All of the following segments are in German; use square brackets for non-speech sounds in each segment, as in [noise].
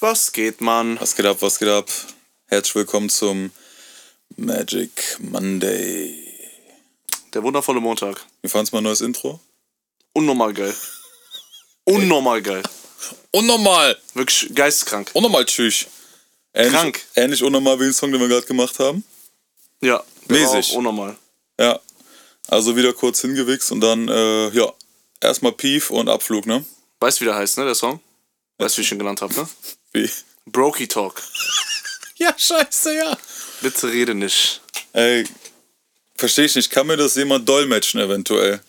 Was geht, Mann? Was geht ab, was geht ab? Herzlich willkommen zum Magic Monday. Der wundervolle Montag. Wie fandest du mein neues Intro? Unnormal geil. Unnormal geil. Unnormal! Wirklich geisteskrank. Unnormal tschüss. Ähnlich, Krank. Ähnlich unnormal wie den Song, den wir gerade gemacht haben. Ja. der war Mäßig. auch Unnormal. Ja. Also wieder kurz hingewichst und dann, äh, ja, erstmal Pief und Abflug, ne? Weißt du, wie der heißt, ne, der Song? Weißt du, wie ich ihn genannt habe, ne? [laughs] Wie? Brokey Talk. [laughs] Ja, scheiße, ja. Bitte rede nicht. Ey, verstehe ich nicht. Kann mir das jemand dolmetschen eventuell?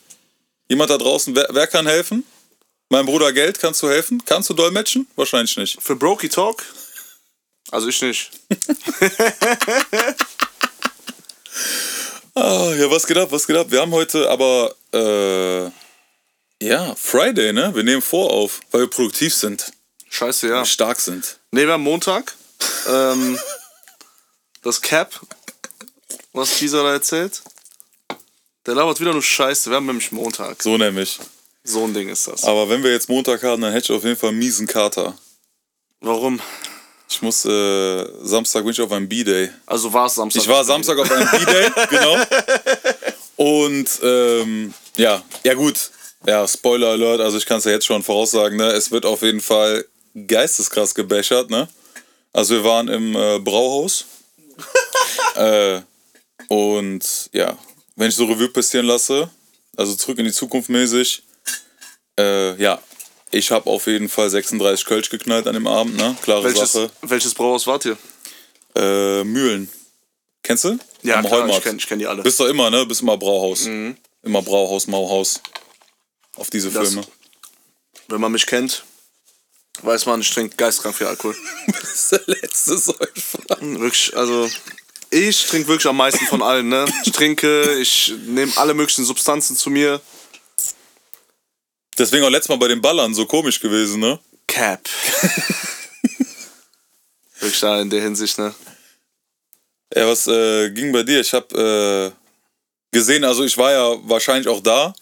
Jemand da draußen, wer, wer kann helfen? Mein Bruder Geld, kannst du helfen? Kannst du dolmetschen? Wahrscheinlich nicht. Für Brokey Talk? Also ich nicht. [laughs] Ah, ja, was geht ab, was geht ab? Wir haben heute aber, äh, ja, Friday, ne? Wir nehmen vor auf, weil wir produktiv sind, Scheiße, ja. stark sind. Ne, wir haben Montag. ähm, das Cap, was dieser da erzählt. Der labert wieder nur Scheiße. Wir haben nämlich Montag. So nämlich. So ein Ding ist das. Aber wenn wir jetzt Montag haben, dann hätte ich auf jeden Fall einen miesen Kater. Warum? Ich muss, äh, Samstag bin ich auf einem B-Day. Also war es Samstag. Ich war Samstag auf einem B-Day, [laughs] genau. Und ähm, ja, ja gut. Ja, Spoiler Alert, also ich kann es ja jetzt schon voraussagen, ne? Es wird auf jeden Fall geisteskrass gebechert, ne? Also wir waren im äh, Brauhaus. [laughs] äh, und ja, wenn ich so Revue passieren lasse, also zurück in die Zukunft mäßig, äh, ja, ich habe auf jeden Fall 36 Kölsch geknallt an dem Abend, ne? Klare Welches, Sache. welches Brauhaus wart ihr? Äh, Mühlen. Kennst du? Ja, Am klar, Heumarkt. ich kenne kenn die alle. Bist doch immer, ne? Bist immer Brauhaus. Mhm. Immer Brauhaus, Mauhaus. Auf diese Das- Filme. Wenn man mich kennt, weiß man, ich trinke geistkrank viel Alkohol. [laughs] Das ist der letzte Säufer. Hm, Wirklich, also ich trinke wirklich am meisten von allen, ne? Ich trinke, ich nehme alle möglichen Substanzen zu mir. Deswegen auch letztes Mal bei den Ballern so komisch gewesen, ne? Cap. [laughs] wirklich da in der Hinsicht, ne? Ja, was äh, ging bei dir? Ich hab äh, gesehen, also ich war ja wahrscheinlich auch da,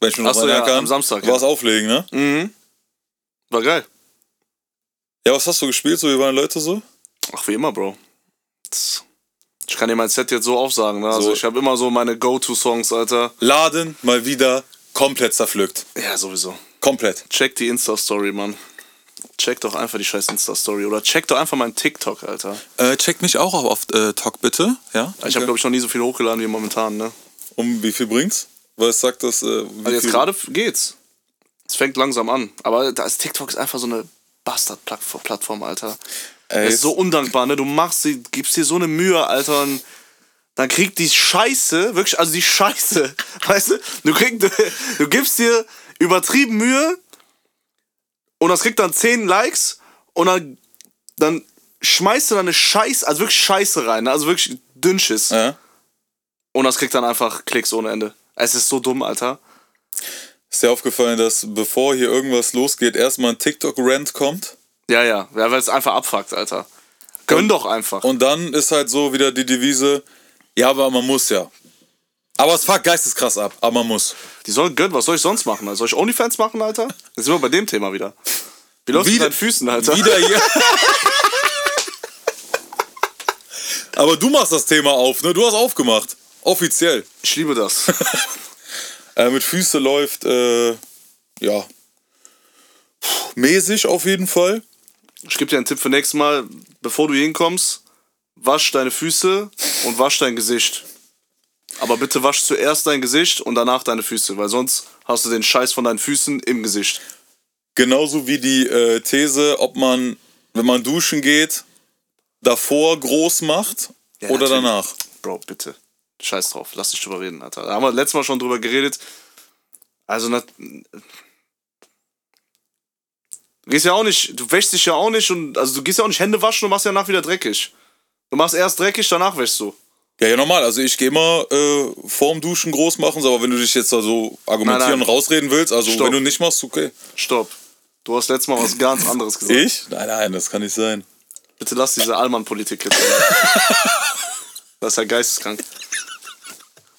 wenn ich mich noch Ach so, erinnern ja, kann. am Samstag, Du ja. warst auflegen, ne? Mhm. War geil. Ja, was hast du gespielt? So, wie waren Leute so? Ach, wie immer, Bro. Ich kann dir mein Set jetzt so aufsagen, ne? Also So. ich habe immer so meine Go-To-Songs, Alter. Laden mal wieder komplett zerpflückt. Ja, sowieso. Komplett. Check die Insta-Story, Mann. Check doch einfach die scheiß Insta-Story. Oder check doch einfach meinen TikTok, Alter. Äh, checkt mich auch auf äh, Talk bitte, ja? Ich habe, glaube ich, noch nie so viel hochgeladen wie momentan, ne? Um wie viel bringt's? Weil es sagt das. Äh, Also jetzt gerade geht's. Es fängt langsam an. Aber das TikTok ist einfach so eine Bastard-Plattform, Alter. Ey, Das ist so undankbar, ne? Du machst sie, gibst dir so eine Mühe, Alter, und dann kriegt die Scheiße, wirklich, also die Scheiße, [laughs] weißt du? Du, kriegst, [laughs] du, gibst dir übertrieben Mühe und das kriegt dann 10 Likes und dann, dann schmeißt du da eine Scheiße, also wirklich Scheiße rein, ne? also wirklich Dünnschiss. Ja? Und das kriegt dann einfach Klicks ohne Ende. Es ist so dumm, Alter. Ist dir aufgefallen, dass bevor hier irgendwas losgeht, erstmal ein TikTok-Rant kommt? Ja, ja, ja weil es einfach abfuckt, Alter. Gönn doch einfach. Und dann ist halt so wieder die Devise, ja, aber man muss ja. Aber es fuckt geisteskrass ab, aber man muss. Die sollen gönnen, was soll ich sonst machen? Alter? Soll ich Onlyfans machen, Alter? Jetzt sind wir bei dem Thema wieder. Wie läuft's mit Wieder- deinen Füßen, Alter? Wieder hier. aber du machst das Thema auf, ne? Du hast aufgemacht. Offiziell. Ich liebe das. [laughs] Äh, mit Füße läuft, äh, ja. Mäßig auf jeden Fall. Ich gebe dir einen Tipp für nächstes Mal. Bevor du hinkommst, wasch deine Füße und wasch dein Gesicht. Aber bitte wasch zuerst dein Gesicht und danach deine Füße, weil sonst hast du den Scheiß von deinen Füßen im Gesicht. Genauso wie die äh, These, ob man, wenn man duschen geht, davor groß macht Ja, oder natürlich. danach. Bro, bitte. Scheiß drauf, lass dich drüber reden, Alter. Da haben wir letztes Mal schon drüber geredet. Also, na, du gehst ja auch nicht, du wäschst dich ja auch nicht und, also du gehst ja auch nicht Hände waschen und machst ja danach wieder dreckig. Du machst erst dreckig, danach wäschst du. Ja, ja, normal. Also ich gehe immer äh, vorm Duschen groß machen, aber wenn du dich jetzt da so argumentieren Nein, nein. und rausreden willst, also Stopp. wenn du nicht machst, okay. Stopp. Du hast letztes Mal was ganz anderes gesagt. Ich? Nein, nein, das kann nicht sein. Bitte lass diese Allmann-Politik jetzt. [laughs] das ist ja geisteskrank.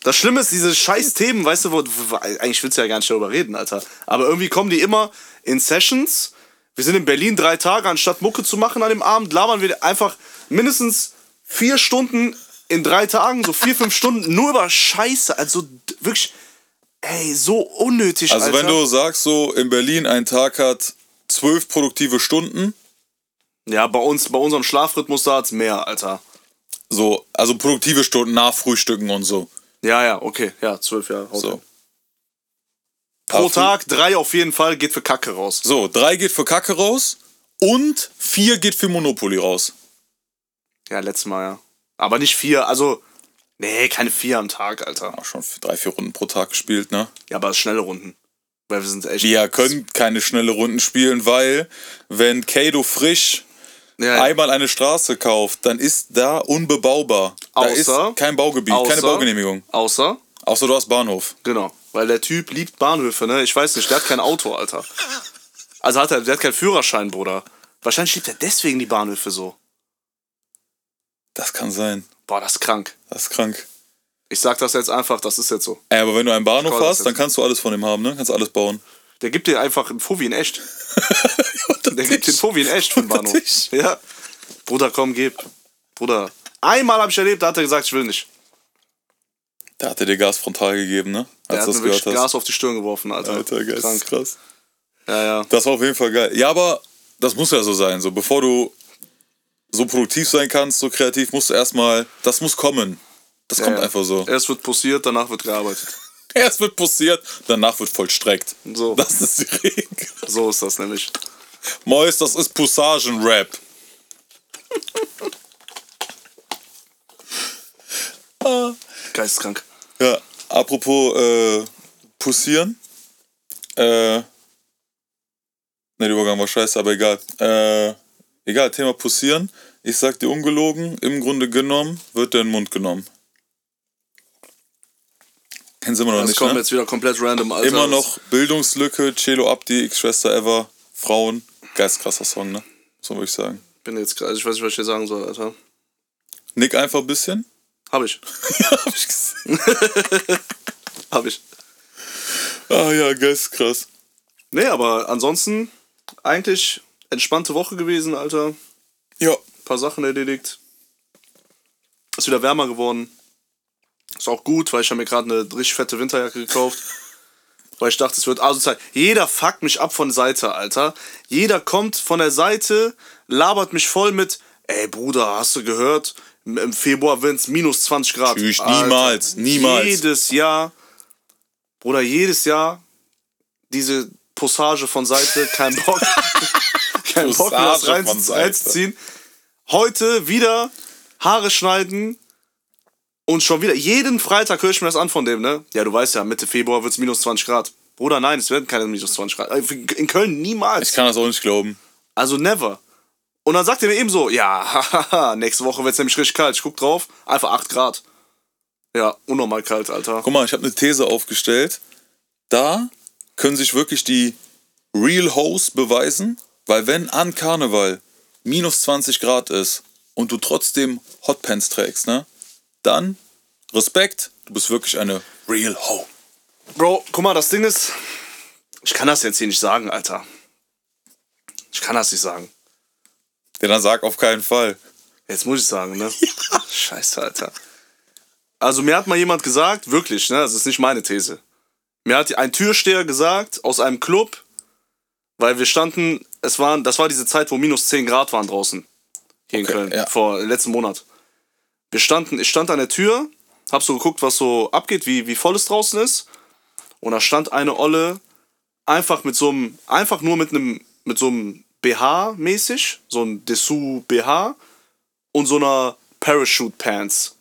Das Schlimme ist, diese scheiß Themen, weißt du, wo, wo, eigentlich willst du ja gar nicht darüber reden, Alter. Aber irgendwie kommen die immer in Sessions, Wir sind in Berlin drei Tage, anstatt Mucke zu machen an dem Abend, labern wir einfach mindestens vier Stunden in drei Tagen, so vier, fünf Stunden, nur über Scheiße. Also wirklich, ey, so unnötig, Also Alter. wenn du sagst, so in Berlin ein Tag hat zwölf produktive Stunden, ja, bei uns, bei unserem Schlafrhythmus da hat's mehr, Alter. so, also produktive Stunden nach Frühstücken und so. Ja, ja, okay, ja, zwölf Jahre. So. hin. Pro Aber Tag, drei auf jeden Fall, geht für Kacke raus. So, drei geht für Kacke raus und vier geht für Monopoly raus. Ja, letztes Mal, ja. Aber nicht vier, also, nee, keine vier am Tag, Alter. Auch schon drei, vier Runden pro Tag gespielt, ne? Ja, aber schnelle Runden. Weil wir sind echt. Wir können keine schnelle Runden spielen, weil wenn Kado frisch ja, einmal eine Straße kauft, dann ist da unbebaubar. Da Außer- ist kein Baugebiet, keine außer- Baugenehmigung. Außer, Außer du hast Bahnhof. genau. Weil der Typ liebt Bahnhöfe, ne? Ich weiß nicht, der hat kein Auto, Alter. Also hat er, der hat keinen Führerschein, Bruder. Wahrscheinlich liebt er deswegen die Bahnhöfe so. Das kann sein. Boah, das ist krank. Das ist krank. Ich sag das jetzt einfach, das ist jetzt so. Ey, aber wenn du einen Bahnhof hast, dann kannst du alles von ihm haben, ne? Kannst alles bauen. Der gibt dir einfach einen Fuffi in echt. [laughs] Der gibt den Fuffi in echt den Bahnhof. Tisch. Ja. Bruder, komm, gib. Bruder. Einmal habe ich erlebt, da hat er gesagt, ich will nicht. Da hat er dir Gas frontal gegeben, ne? Der Als hat du das mir gehört hast. Gas auf die Stirn geworfen, Alter. Alter, geil, Krank. krass. Ja, ja. Das war auf jeden Fall geil. Ja, aber das muss ja so sein. So, bevor du so produktiv sein kannst, so kreativ, musst du erstmal, das muss kommen. Das kommt ja. einfach so. Erst wird posiert, danach wird gearbeitet. [laughs] Erst wird passiert, danach wird vollstreckt. So. Das ist die Regel. So ist das nämlich. Mois, das ist Pussagen-Rap. [laughs] Geisteskrank. Ja, apropos äh, Pussieren. Äh, ne, der Übergang war scheiße, aber egal. Äh, egal, Thema Pussieren. Ich sag dir ungelogen, im Grunde genommen wird der in den Mund genommen. Kennen Sie immer noch Das nicht, kommt ne? jetzt wieder komplett random, Alter. Immer noch Bildungslücke, Celo Abdi, X-Schwester Ever, Frauen. Geistkrasser Song, ne? So würde ich sagen. bin jetzt gerade, ich weiß nicht, was ich hier sagen soll, Alter. Nick einfach ein bisschen. Hab ich. ja, [laughs] hab ich gesehen. [laughs] Hab ich. Ah ja, geistkrass. Nee, aber ansonsten eigentlich entspannte Woche gewesen, Alter. Ja, paar Sachen erledigt. Ist wieder wärmer geworden. Ist auch gut, weil ich habe mir gerade eine richtig fette Winterjacke gekauft. Weil ich dachte, es wird asozial. Jeder fuckt mich ab von der Seite, Alter. Jeder kommt von der Seite, labert mich voll mit, ey Bruder, hast du gehört? Im- Februar werden es minus 20 Grad. Tschüss, niemals, niemals. Jedes Jahr, Bruder, jedes Jahr diese Posage von Seite, kein Bock. [laughs] kein Bock, das Posage rein, von Seite. reinzuziehen. Heute wieder Haare schneiden und schon wieder, jeden Freitag höre ich mir das an von dem, ne? Ja, du weißt ja, Mitte Februar wird es minus 20 Grad. Bruder, nein, es werden keine minus 20 Grad. Äh, In Köln niemals. ich kann das auch nicht glauben. Also never. Und dann sagt er mir eben so, ja, hahaha, [laughs] nächste Woche wird es nämlich richtig kalt. Ich guck drauf, einfach 8 Grad. Ja, unnormal kalt, Alter. Guck mal, ich habe eine These aufgestellt. Da können sich wirklich die Real Hoes beweisen, weil wenn an Karneval minus 20 Grad ist und du trotzdem Hotpants trägst, ne? Dann Respekt, du bist wirklich eine Real Hoe. Bro, guck mal, das Ding ist, ich kann das jetzt hier nicht sagen, Alter. Ich kann das nicht sagen. Der dann sagt auf keinen Fall. Jetzt muss ich sagen, ne? [laughs] Scheiße, Alter. Also mir hat mal jemand gesagt, wirklich, ne? Das ist nicht meine These. Mir hat ein Türsteher gesagt aus einem Club, weil wir standen, es waren, das war diese Zeit, wo minus 10 Grad waren draußen. Hier in Okay, Köln, ja. vor letzten Monat. Wir standen, ich stand an der Tür, hab so geguckt, was so abgeht, wie, wie voll es draußen ist. Und da stand eine Olle einfach mit so einem, einfach nur mit einem, mit so einem BH mäßig, so ein Dessous BH und so einer Parachute Pants.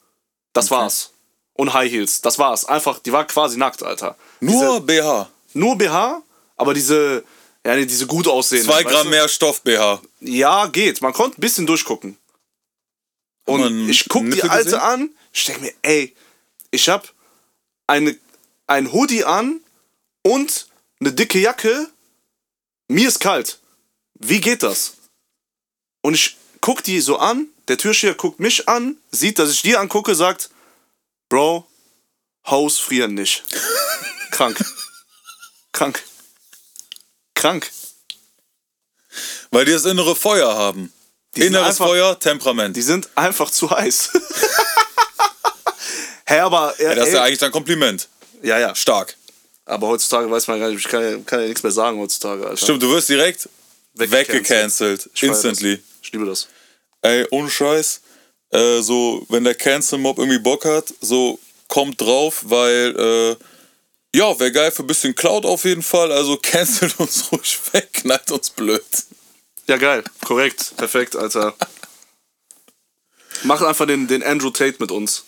Das war's. Und High Heels. Das war's. Einfach, die war quasi nackt, Alter. Nur BH. Diese, nur BH, aber diese, ja, nee, diese gut aussehen. Zwei Gramm mehr Stoff BH. Ja, geht. Man konnte ein bisschen durchgucken. Und ich guck die Alte gesehen? an, ich denke mir, ey, ich hab eine, ein Hoodie an und eine dicke Jacke. Mir ist kalt. Wie geht das? Und ich guck die so an, der Türsteher guckt mich an, sieht, dass ich die angucke, sagt, Bro, Haus frieren nicht. [laughs] Krank. Krank. Krank. Weil die das innere Feuer haben. Inneres einfach- Feuer, Temperament. Die sind einfach zu heiß. [laughs] Hä, aber. ja, das ist ja eigentlich dein Kompliment. ja, ja. Stark. Aber heutzutage weiß man gar nicht, ich kann ja, kann ja nichts mehr sagen heutzutage, Alter. Stimmt, du wirst direkt Weggecancelt. feier Instantly. Das. Ich liebe das. Ey, ohne Scheiß. Äh, so, wenn der Cancel-Mob irgendwie Bock hat, so kommt drauf, weil, äh, ja, wäre geil für ein bisschen Cloud auf jeden Fall. Also [laughs] cancelt uns ruhig weg, knallt uns blöd. Ja, geil. Korrekt. Perfekt, Alter. Mach einfach den, den Andrew Tate mit uns.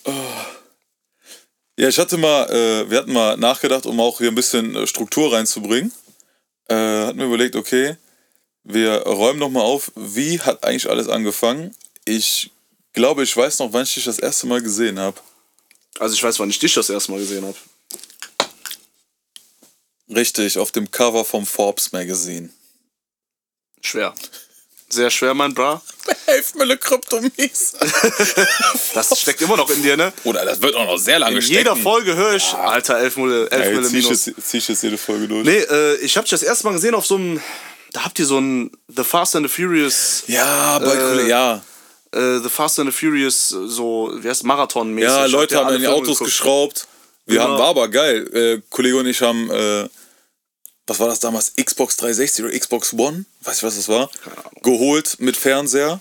Ja, ich hatte mal, äh, wir hatten mal nachgedacht, um auch hier ein bisschen äh, Struktur reinzubringen. Äh, hatten wir überlegt, okay, wir räumen noch mal auf, wie hat eigentlich alles angefangen. Ich glaube, ich weiß noch, wann ich dich das erste Mal gesehen habe. Also ich weiß, wann ich dich das erste Mal gesehen habe. Richtig, auf dem Cover vom Forbes Magazine. Schwer. Sehr schwer, mein Bra. [laughs] Mir, Kryptomies. [laughs] Das steckt immer noch in dir, ne? Oder das wird auch noch sehr lange In jeder Folge höre ich, Alter, 11 Mille, 11 Mille Ey, zieh ich, minus. jetzt, zieh ich jetzt jede Folge durch. Nee, äh, ich hab dich das erste Mal gesehen auf so einem, da habt ihr so ein The Fast and the Furious, Ja, bei Äh, ja. äh, The Fast and the Furious, so, wie heißt Marathon-mäßig. Ja, Leute haben in die Autos geschraubt. Wir Genau. haben, war aber geil. Äh, Kollege und ich haben, äh, was war das damals? Xbox 360 oder Xbox One? Weiß ich, was das war. Geholt mit Fernseher.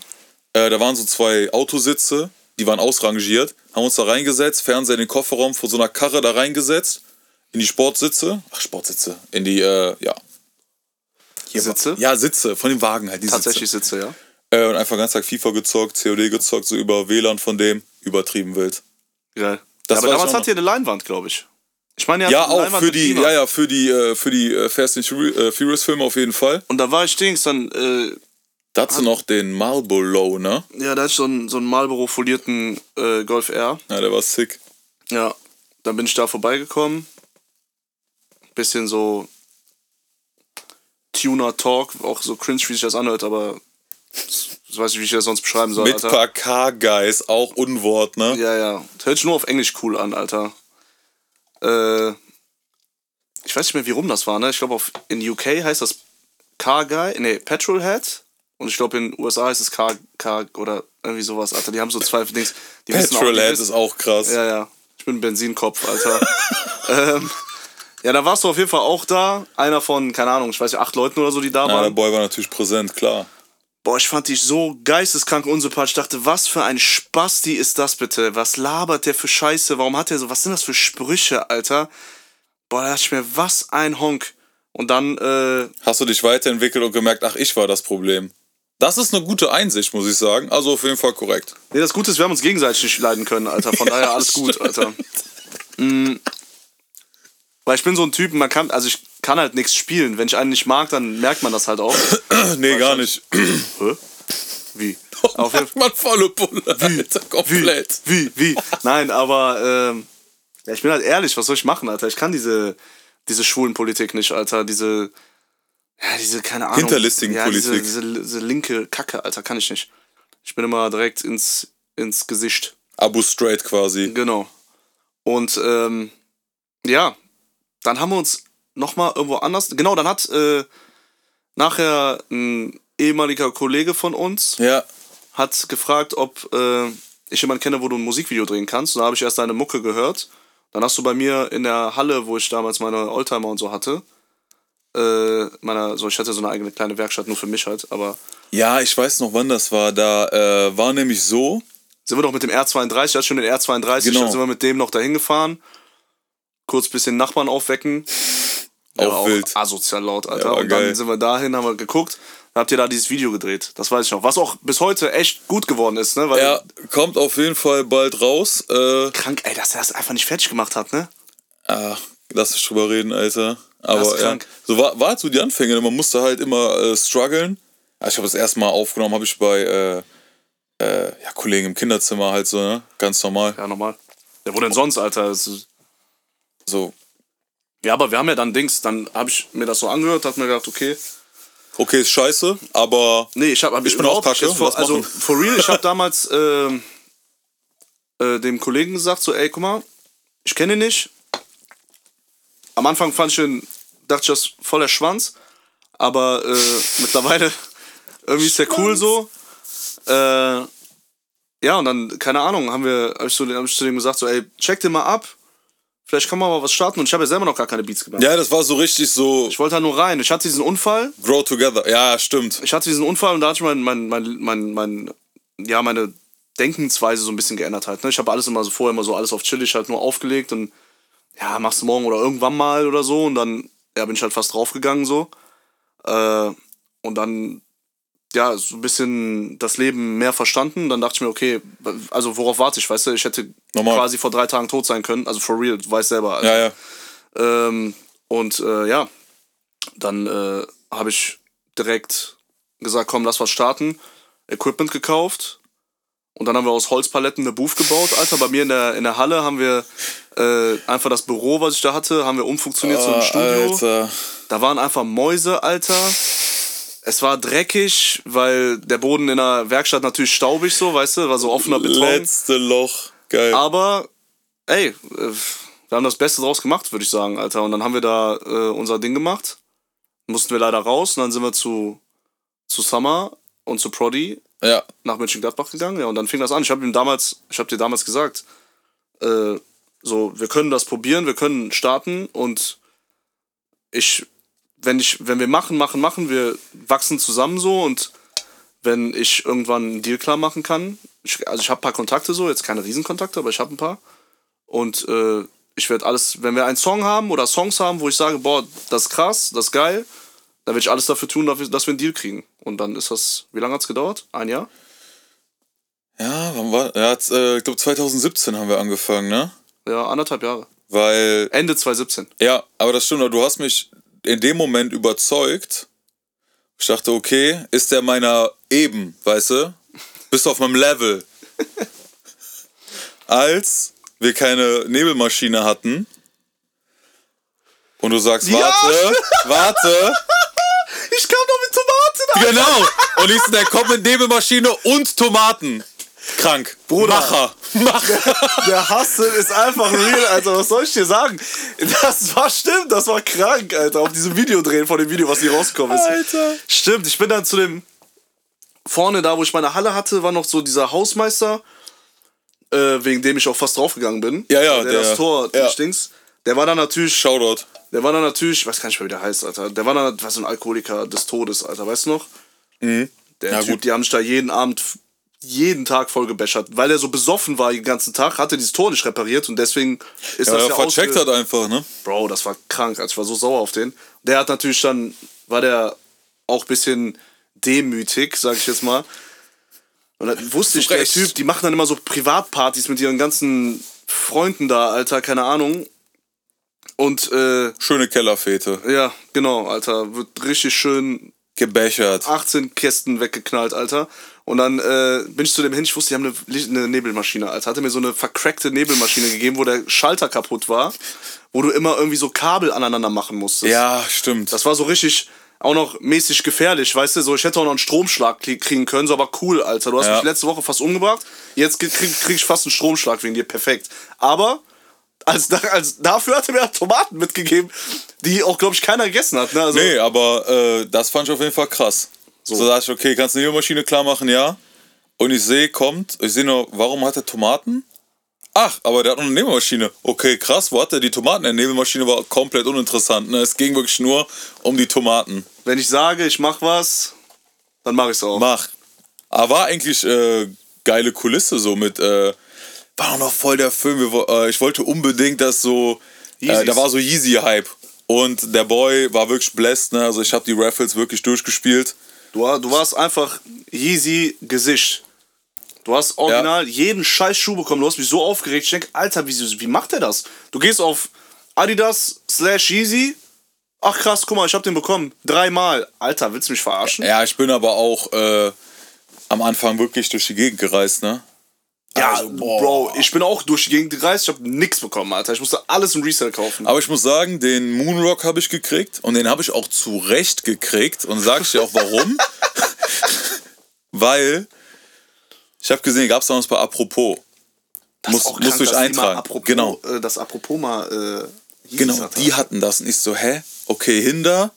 Äh, da waren so zwei Autositze, die waren ausrangiert. Haben uns da reingesetzt, Fernseher in den Kofferraum vor so einer Karre da reingesetzt. In die Sportsitze. Ach, Sportsitze. In die, äh, ja. Hier Sitze? war- Ja, Sitze. Von dem Wagen halt. Die Tatsächlich Sitze. sitze, ja. Äh, und einfach ganz Tag FIFA gezockt, COD gezockt, so über WLAN von dem. Übertrieben wild. Geil. Ja, aber damals hat ihr eine Leinwand, glaube ich. Ich meine, Ja, auch für die, ja, ja, für die, äh, für die äh, Fast and äh, Furious Filme auf jeden Fall. Und da war ich Dings, dann, äh, Dazu noch den Marlboro, ne? ja, da hatte ich so einen, so einen Marlboro folierten äh, Golf R. Ja, der war sick. Ja, dann bin ich da vorbeigekommen. Bisschen so Tuner Talk, auch so cringe, wie sich das anhört, aber das weiß ich, wie ich das sonst beschreiben soll, Mit Alter. paar K-Guys, auch Unwort, ne? Ja, ja. Das hört sich nur auf Englisch cool an, Alter. Äh, ich weiß nicht mehr, wie rum das war, ne? Ich glaube, in UK heißt das Car Guy, nee, Petrolhead. Und ich glaube, in den USA heißt es Car, Car oder irgendwie sowas, Alter. Die haben so zwei Dings. Die auch- Petrolhead wissen- ist auch krass. Ja, ja. Ich bin ein Benzinkopf, Alter. [laughs] ähm, ja, da warst du auf jeden Fall auch da. Einer von, keine Ahnung, ich weiß nicht, acht Leuten oder so, die da Ja, der waren. Boy war natürlich präsent, klar. Boah, ich fand dich so geisteskrank unsympathisch. Ich dachte, was für ein Spasti ist das bitte? Was labert der für Scheiße? Warum hat der so, was sind das für Sprüche, Alter? Boah, da dachte ich mir, was ein Honk. Und dann, äh, Hast du dich weiterentwickelt und gemerkt, ach, ich war das Problem. Das ist eine gute Einsicht, muss ich sagen. Also auf jeden Fall korrekt. nee, das Gute ist, wir haben uns gegenseitig nicht leiden können, Alter. Von daher [laughs] alles gut, Alter. Mm. Weil ich bin so ein Typ, man kann, also ich kann halt nichts spielen. Wenn ich einen nicht mag, dann merkt man das halt auch. [coughs] nee, gar nicht. [coughs] Hä? Wie? [laughs] Auf jeden Macht man volle Pulle, Alter, komplett. Wie? Wie? [laughs] Nein, aber ähm, ja, ich bin halt ehrlich, was soll ich machen, Alter? Ich kann diese, diese Schwulenpolitik nicht, Alter. Diese, ja, diese, keine Ahnung. Hinterlistigen ja, diese, Politik. diese, diese linke Kacke, Alter, kann ich nicht. Ich bin immer direkt ins, ins Gesicht. Abu Straight quasi. Genau. Und ähm, ja, dann haben wir uns nochmal irgendwo anders. Genau, dann hat äh, nachher ein ehemaliger Kollege von uns Ja. hat gefragt, ob äh, ich jemanden kenne, wo du ein Musikvideo drehen kannst. Und da habe ich erst deine Mucke gehört. Dann hast du bei mir in der Halle, wo ich damals meine Oldtimer und so hatte, äh, meiner, so ich hatte so eine eigene kleine Werkstatt nur für mich halt, aber Ja, ich weiß noch, wann das war. Da äh, war nämlich so, sind wir doch mit dem R32, ich hatte schon den R32, Genau. dann sind wir mit dem noch dahin gefahren, kurz bisschen Nachbarn aufwecken. Auch war wild. asozial laut, Alter. Ja, und dann geil. sind wir dahin, haben wir geguckt, dann habt ihr da dieses Video gedreht. Das weiß ich noch. Was auch bis heute echt gut geworden ist, ne? Weil er kommt auf jeden Fall bald raus. Äh, krank, ey, dass er das einfach nicht fertig gemacht hat, ne? ach, lass dich drüber reden, Alter. Aber ist ja, krank. so war, war halt so die Anfänge. Man musste halt immer äh, strugglen. Also ich habe das erste Mal aufgenommen, habe ich bei äh, äh, ja, Kollegen im Kinderzimmer halt so, ne? Ganz normal. Ja, normal. Ja, wo denn sonst, Alter? So, ja, aber wir haben ja dann Dings, dann habe ich mir das so angehört, hab mir gedacht, okay. okay, ist scheiße, aber Nee, ich habe Ich bin auch Kacke, for, lass Also, machen. [laughs] for real, ich habe damals ähm, äh, dem Kollegen gesagt, so, ey, guck mal, ich kenne ihn nicht. Am Anfang fand ich ihn, dachte ich, das ist voll der Schwanz. Aber äh, mittlerweile, [laughs] Irgendwie ist der cool so. Äh, ja, und dann, keine Ahnung, haben wir, hab ich, so, hab ich zu dem gesagt, so, ey, check den mal ab. Vielleicht kann man mal was starten. Und ich habe ja selber noch gar keine Beats gemacht. Ja, das war so richtig so Ich wollte halt nur rein. Ich hatte diesen Unfall. Grow Together. Ja, stimmt. Ich hatte diesen Unfall und da hatte ich mein, mein, mein, mein, mein ja, meine Denkensweise so ein bisschen geändert halt. Ne? Ich habe alles immer so vorher immer so alles auf chillig halt nur aufgelegt und ja, machst du morgen oder irgendwann mal oder so und dann ja, bin ich halt fast draufgegangen so. Äh, und dann ja, so ein bisschen das Leben mehr verstanden. Dann dachte ich mir, okay, also worauf warte ich, weißt du? Ich hätte Normal. quasi vor drei Tagen tot sein können. Also for real, du weißt selber. Also, Ja, ja. ähm, und äh, ja, dann äh, habe ich direkt gesagt, komm, lass was starten. Equipment gekauft. Und dann haben wir aus Holzpaletten eine Booth gebaut, Alter. Bei mir in der, in der Halle haben wir äh, einfach das Büro, was ich da hatte, haben wir umfunktioniert zu einem Ah, Studio. Alter. Da waren einfach Mäuse, Alter. Es war dreckig, weil der Boden in der Werkstatt natürlich staubig so, weißt du, war so offener Beton. Letzte Loch. Geil. Aber, ey, äh, wir haben das Beste draus gemacht, würde ich sagen, Alter. Und dann haben wir da äh, unser Ding gemacht. Mussten wir leider raus und dann sind wir zu, zu Summer und zu Prodi ja. nach Mönchengladbach gegangen. Ja, und dann fing das an. Ich habe ihm damals, ich habe dir damals gesagt, äh, so, wir können das probieren, wir können starten und ich, wenn ich, wenn wir machen, machen, machen, wir wachsen zusammen so und wenn ich irgendwann einen Deal klar machen kann, ich, also ich habe ein paar Kontakte so, jetzt keine Riesenkontakte, aber ich habe ein paar und äh, ich werde alles, wenn wir einen Song haben oder Songs haben, wo ich sage, boah, das ist krass, das ist geil, dann werde ich alles dafür tun, dass wir einen Deal kriegen. Und dann ist das, wie lange hat's gedauert? Ein Jahr? Ja, wann war. Ja, äh, ich glaube 2017 haben wir angefangen, ne? Ja, anderthalb Jahre. Weil. Ende 2017. Ja, aber das stimmt, du hast mich in dem Moment überzeugt. Ich dachte, okay, ist der meiner eben, weißt du? Bist du auf meinem Level. [laughs] Als wir keine Nebelmaschine hatten und du sagst, Ja, warte, warte, [laughs] Ich kam doch mit Tomaten! genau. Und ich der kommt mit Nebelmaschine und Tomaten. Krank. Bruder. Macher. Macher. Der Hustle ist einfach real, Alter. Was soll ich dir sagen? Das war stimmt, das war krank, Alter. Auf diesem Video drehen von dem Video, was hier rausgekommen ist. Alter. Stimmt, ich bin dann zu dem. Vorne da, wo ich meine Halle hatte, war noch so dieser Hausmeister, äh, wegen dem ich auch fast draufgegangen bin. Ja, ja, Der, der- das Tor, ja. Dings. Der war dann natürlich. Shoutout. Der war dann natürlich, ich weiß gar nicht mehr, wie der heißt, Alter. Der war dann, was so ein Alkoholiker des Todes, Alter, weißt du noch? Der Mhm. Ja, Typ, gut. die haben sich da jeden Abend, jeden Tag voll gebäschert. Weil er so besoffen war den ganzen Tag, hatte dieses Tor nicht repariert und deswegen ist Ja, das er ja vercheckt hat einfach, ne? Bro, das war krank, also ich war so sauer auf den. Der hat natürlich dann, war der auch ein bisschen demütig, sag ich jetzt mal. Und dann wusste ich, der. Typ, die machen dann immer so Privatpartys mit ihren ganzen Freunden da, Alter, keine Ahnung. Und äh, Schöne Kellerfete. ja, genau, Alter, wird richtig schön Gebechert. 18 Kästen weggeknallt, Alter. Und dann äh, bin ich zu dem hin, ich wusste, die haben eine, eine Nebelmaschine, Alter. Hatte mir so eine vercrackte Nebelmaschine gegeben, wo der Schalter kaputt war, wo du immer irgendwie so Kabel aneinander machen musstest. Ja, stimmt. Das war so richtig auch noch mäßig gefährlich, weißt du? So, ich hätte auch noch einen Stromschlag krie- kriegen können, so aber cool, Alter. Du hast Ja. mich letzte Woche fast umgebracht, jetzt krieg, krieg krieg ich fast einen Stromschlag wegen dir, perfekt. Aber als, als dafür hat er mir Tomaten mitgegeben, die auch, glaube ich, keiner gegessen hat. Ne? Also, Nee, aber äh, das fand ich auf jeden Fall krass. So, so dachte ich, okay, kannst du eine Nebelmaschine klar machen, ja. Und ich sehe, kommt, ich sehe nur, warum hat er Tomaten? Ach, aber der hat noch eine Nebelmaschine. Okay, krass, wo hat er die Tomaten? Der Nebelmaschine war komplett uninteressant. Ne? Es ging wirklich nur um die Tomaten. Wenn ich sage, ich mach was, dann mach ich's auch. Mach. Aber war eigentlich äh, geile Kulisse so mit, äh, war auch noch voll der Film. Wir, äh, ich wollte unbedingt, dass so, äh, da war so Yeezy-Hype. Und der Boy war wirklich blessed, ne? Also ich habe die Raffles wirklich durchgespielt. Du, du warst einfach Yeezy Gesicht. Du hast original jeden scheiß Schuh bekommen. Du hast mich so aufgeregt. Ich denke, Alter, wie, wie macht der das? Du gehst auf Adidas slash Yeezy. Ach krass, guck mal, ich hab den bekommen. Dreimal. Alter, willst du mich verarschen? Ja, ich bin aber auch äh, am Anfang wirklich durch die Gegend gereist, ne? Ja, Also. Bro, ich bin auch durch die Gegend gereist. Ich hab nix bekommen, Alter. Ich musste alles im Resale kaufen. Aber ich muss sagen, den Moonrock habe ich gekriegt und den habe ich auch zurecht gekriegt und sag ich dir auch warum. [laughs] Weil ich habe gesehen, gab es damals bei Apropos. Das muss- auch musst krank, du eintragen. Apropos, Genau. Äh, das Apropos mal äh, Genau, hatte. die hatten das und ich so, hä? Okay, hinder,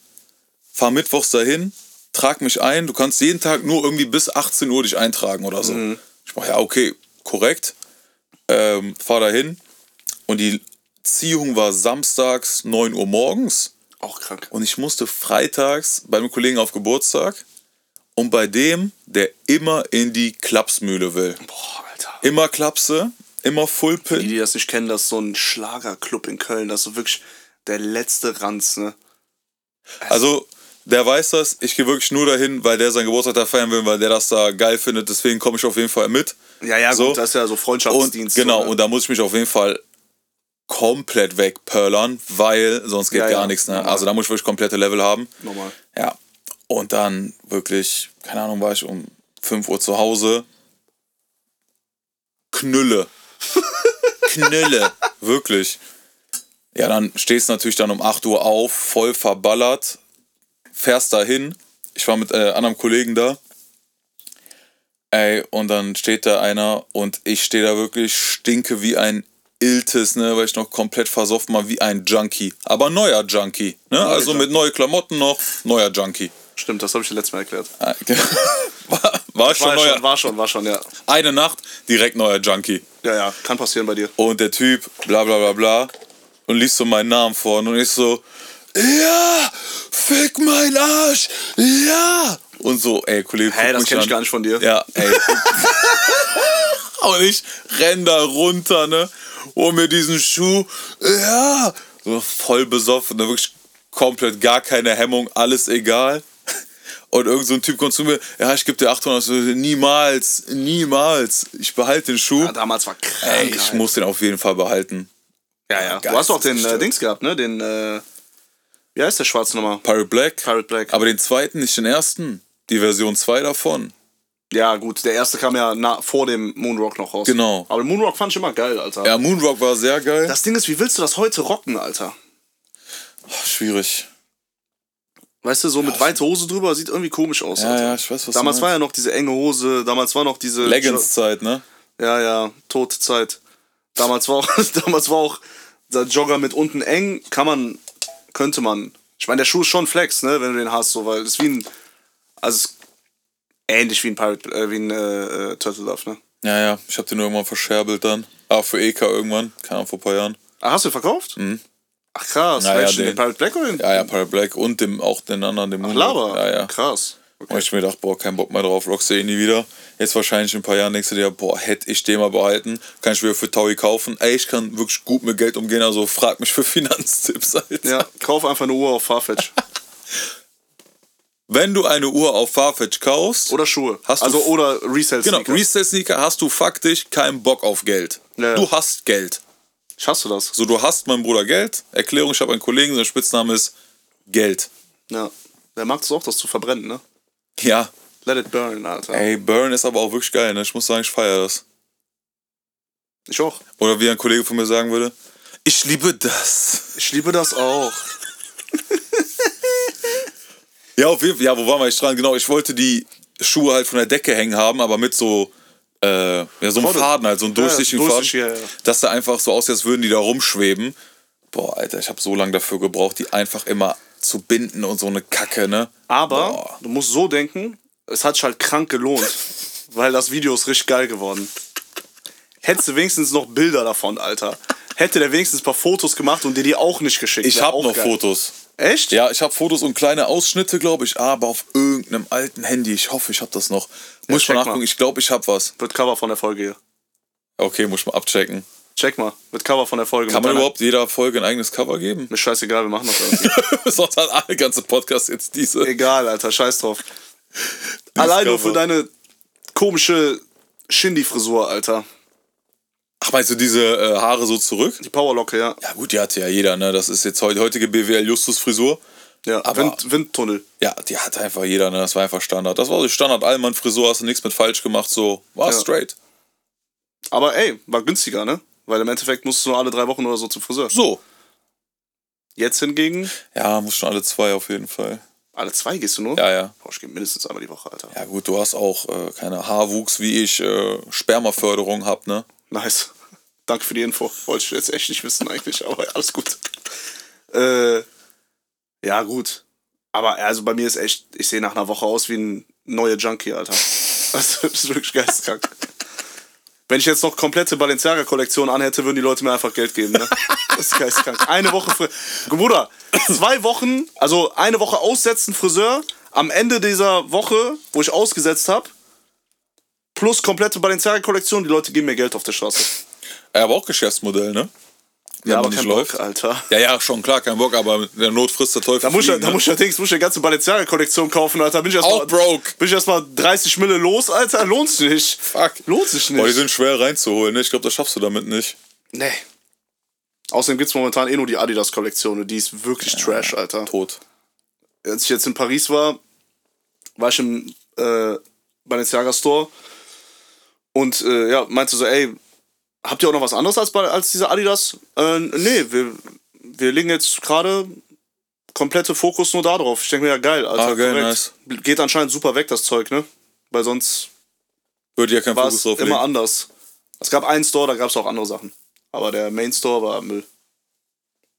fahr mittwochs dahin, trag mich ein, du kannst jeden Tag nur irgendwie bis 18 Uhr dich eintragen oder so. Ich mach, ja, okay, korrekt. Ähm, fahr da hin. Und die Ziehung war samstags 9 Uhr morgens. Auch krank. Und ich musste freitags bei einem Kollegen auf Geburtstag und bei dem, der immer in die Klapsmühle will. Boah, Alter. Immer Klapse, immer Die, Fullpin. die das nicht kennen, das ist so ein Schlagerclub in Köln. Das ist so wirklich der letzte Ranz, ne? Also, der weiß das. Ich gehe wirklich nur dahin, weil der seinen Geburtstag da feiern will, weil der das da geil findet. Deswegen komme ich auf jeden Fall mit. Ja, ja, So. gut, das ist ja so Und Freundschaftsdienst. genau, so, ne? und da muss ich mich auf jeden Fall komplett wegpöllern, weil sonst geht Ja, gar ja, nichts. Ne? Also da muss ich wirklich komplette Level haben. Normal. Ja. Und dann wirklich, keine Ahnung, war ich um 5 Uhr zu Hause. Knülle. [laughs] Knülle. wirklich. Ja, dann stehst du natürlich dann um 8 Uhr auf, voll verballert, fährst dahin. Ich war mit äh, anderem Kollegen da. Ey, und dann steht da einer und ich stehe da wirklich, stinke wie ein Iltis, ne, weil ich noch komplett versoffen war, wie ein Junkie. Aber neuer Junkie, ne? Also mit neue Klamotten noch, neuer Junkie. Stimmt, das habe ich dir letztes Mal erklärt. Ah, [laughs] war, war schon War neuer. schon, war schon, war schon, ja. Eine Nacht, direkt neuer Junkie. Ja, ja, kann passieren bei dir. Und der Typ, bla bla bla bla, und liest so meinen Namen vorne und ich so, ja, fick mein Arsch, ja. Und so, ey, Kollege, Hä, guck das mich kenn ich gar nicht von dir. Ja, ey. [laughs] und ich renn da runter, ne, hol mir diesen Schuh, ja, so voll besoffen, ne, wirklich komplett gar keine Hemmung, alles egal. Und irgend so ein Typ kommt zu mir, ja, ich gebe dir 800, so, niemals, niemals, ich behalte den Schuh. Ja, damals war krank. Ey, ich muss den auf jeden Fall behalten. Ja, ja. Du hast auch den äh. Dings gehabt, ne? Den, äh, wie heißt der schwarze nochmal? Pirate Black. Pirate Black. Aber den zweiten, nicht den ersten. Die Version 2 davon. ja, gut, der erste kam ja na, vor dem Moonrock noch raus. Genau. Aber Moonrock fand ich immer geil, Alter. Ja, Moonrock war sehr geil. Das Ding ist, wie willst du das heute rocken, Alter? Ach, schwierig. Weißt du, so mit weiter Hose drüber sieht irgendwie komisch aus. Ja, Alter. ja, ich weiß, was Damals war ja noch diese enge Hose, damals war noch diese. Leggings-Zeit, ne? Ja, ja, tote Zeit. Damals war auch, [laughs] damals war auch der Jogger mit unten eng, kann man, könnte man. Ich meine, der Schuh ist schon Flex, ne, wenn du den hast, so, weil es ist wie ein, also ähnlich wie ein Pirate, äh, wie ein äh, äh, Turtle Dove, ne. Ja, ja. Ich hab den irgendwann verscherbelt dann. Ah, für EK irgendwann. Keine Ahnung, vor ein paar Jahren. Ah, hast du verkauft? Ach krass, Ja, ja, welchen, den den- Pirate Black oder den? Ja, ja, Pirate Black und dem, auch den anderen, dem Ach. Laber. Ja, ja. Krass. Und ich mir gedacht, boah, kein Bock mehr drauf, rockst du eh nie wieder. Jetzt wahrscheinlich in ein paar Jahren denkst du dir, boah, hätte ich den mal behalten, kann ich wieder für Taui kaufen. Ey, ich kann wirklich gut mit Geld umgehen, also frag mich für [laughs] Finanztipps, Alter. Ja, kauf einfach eine Uhr auf Farfetch. [laughs] Wenn du eine Uhr auf Farfetch kaufst, Oder Schuhe. Hast du also, f- oder Resale genau, Sneaker. Resale-Sneaker, hast du faktisch keinen Bock auf Geld. Ja. Du hast Geld. Schaffst du das? So, du hast, mein Bruder, Geld. Erklärung, ich habe einen Kollegen, sein Spitzname ist Geld. Ja. Der mag es auch, das zu verbrennen, ne? Ja, Let it burn, Alter. ey, Burn ist aber auch wirklich geil, ne? Ich muss sagen, ich feiere das. Ich auch. Oder wie ein Kollege von mir sagen würde, ich liebe das. Ich liebe das auch. Ja, auf jeden Fall. Ja, wo waren wir jetzt dran? Genau, ich wollte die Schuhe halt von der Decke hängen haben, aber mit so, äh, ja, so einem Faden. Faden halt, so einem Ja, durchsichtigen durchsichtig, Faden. ja, ja. Dass da einfach so aussieht, als würden die da rumschweben. Boah, Alter, ich habe so lange dafür gebraucht, die einfach immer zu binden und so eine Kacke, ne? Aber Boah. du musst so denken, es hat sich halt krank gelohnt. [laughs] weil das Video ist richtig geil geworden. Hättest du wenigstens noch Bilder davon, Alter. Hätte der wenigstens ein paar Fotos gemacht und dir die auch nicht geschickt. Ich habe noch geil. Fotos. Echt? Ja, ich habe Fotos und kleine Ausschnitte, glaube ich, aber auf irgendeinem alten Handy. Ich hoffe, ich habe das noch. Muss ich check mal mal. nachgucken. Ich glaube, ich habe was. Wird Cover von der Folge hier. Okay, muss ich mal abchecken. Check mal. Wird Cover von der Folge. Kann mit man überhaupt jeder Folge ein eigenes Cover geben? Mir scheißegal, wir machen das [laughs] irgendwie. Sonst hat alle ganze Podcast jetzt diese. Egal, Alter, scheiß drauf. Allein nur für deine komische Shindy-Frisur, Alter. Ach, meinst du diese äh, Haare so zurück? Die Powerlocke, ja. Ja, gut, die hatte ja jeder, ne? Das ist jetzt heute, heutige BWL-Justus-Frisur. Ja, Aber- Wind, Windtunnel. Ja, die hatte einfach jeder, ne? Das war einfach Standard. Das war so Standard-Allmann-Frisur, hast du nichts mit falsch gemacht, so. War Ja. straight. Aber ey, war günstiger, ne? Weil im Endeffekt musst du nur alle drei Wochen oder so zum Friseur. So. Jetzt hingegen, Ja, muss schon alle zwei auf jeden Fall. alle zwei gehst du nur? Ja, ja. Boah, ich gehe mindestens einmal die Woche, Alter. Ja, gut, du hast auch äh, keine Haarwuchs, wie ich äh, Spermaförderung hab, ne? Nice. [laughs] Danke für die Info. Wollte ich jetzt echt nicht wissen eigentlich, aber alles gut. Äh, ja, gut. Aber also bei mir ist echt, ich sehe nach einer Woche aus wie ein neuer Junkie, Alter. Also, [laughs] das ist wirklich geisteskrank. Wenn ich jetzt noch komplette Balenciaga-Kollektion anhätte, würden die Leute mir einfach Geld geben. Ne? Das ist geisteskrank. Eine Woche Friseur. Bruder, zwei Wochen, also eine Woche aussetzen, Friseur. Am Ende dieser Woche, wo ich ausgesetzt habe, plus komplette Balenciaga-Kollektion, die Leute geben mir Geld auf der Straße. Er aber auch Geschäftsmodell, ne? Wenn Ja, aber nicht kein läuft. Bock, Alter. Ja, ja, schon klar, kein Bock, aber der Not frisst der Teufel. Da muss, ich, Fliegen, da ne? muss ich allerdings muss ich eine ganze Balenciaga-Kollektion kaufen, Alter. Bin ich erstmal broke. Bin ich erstmal 30 Mille los, Alter? Lohnt sich nicht. Fuck. Lohnt sich nicht. Boah, die sind schwer reinzuholen, ne? Ich glaube, das schaffst du damit nicht. nee. Außerdem gibt's momentan eh nur die Adidas-Kollektion und die ist wirklich Trash, Alter. Tot. Als ich jetzt in Paris war, war ich im äh, Balenciaga-Store und äh, ja, meinte so, ey, habt ihr auch noch was anderes als, bei- als diese Adidas? Äh, nee, wir, wir legen jetzt gerade komplette Fokus nur da drauf. Ich denke mir, ja geil, Alter. Ah, geil, korrekt. Geht anscheinend super weg, das Zeug, ne? Weil sonst Würde ja kein Fokus es drauf immer anders. Es gab einen Store, da gab es auch andere Sachen. Aber der Main Store war Müll.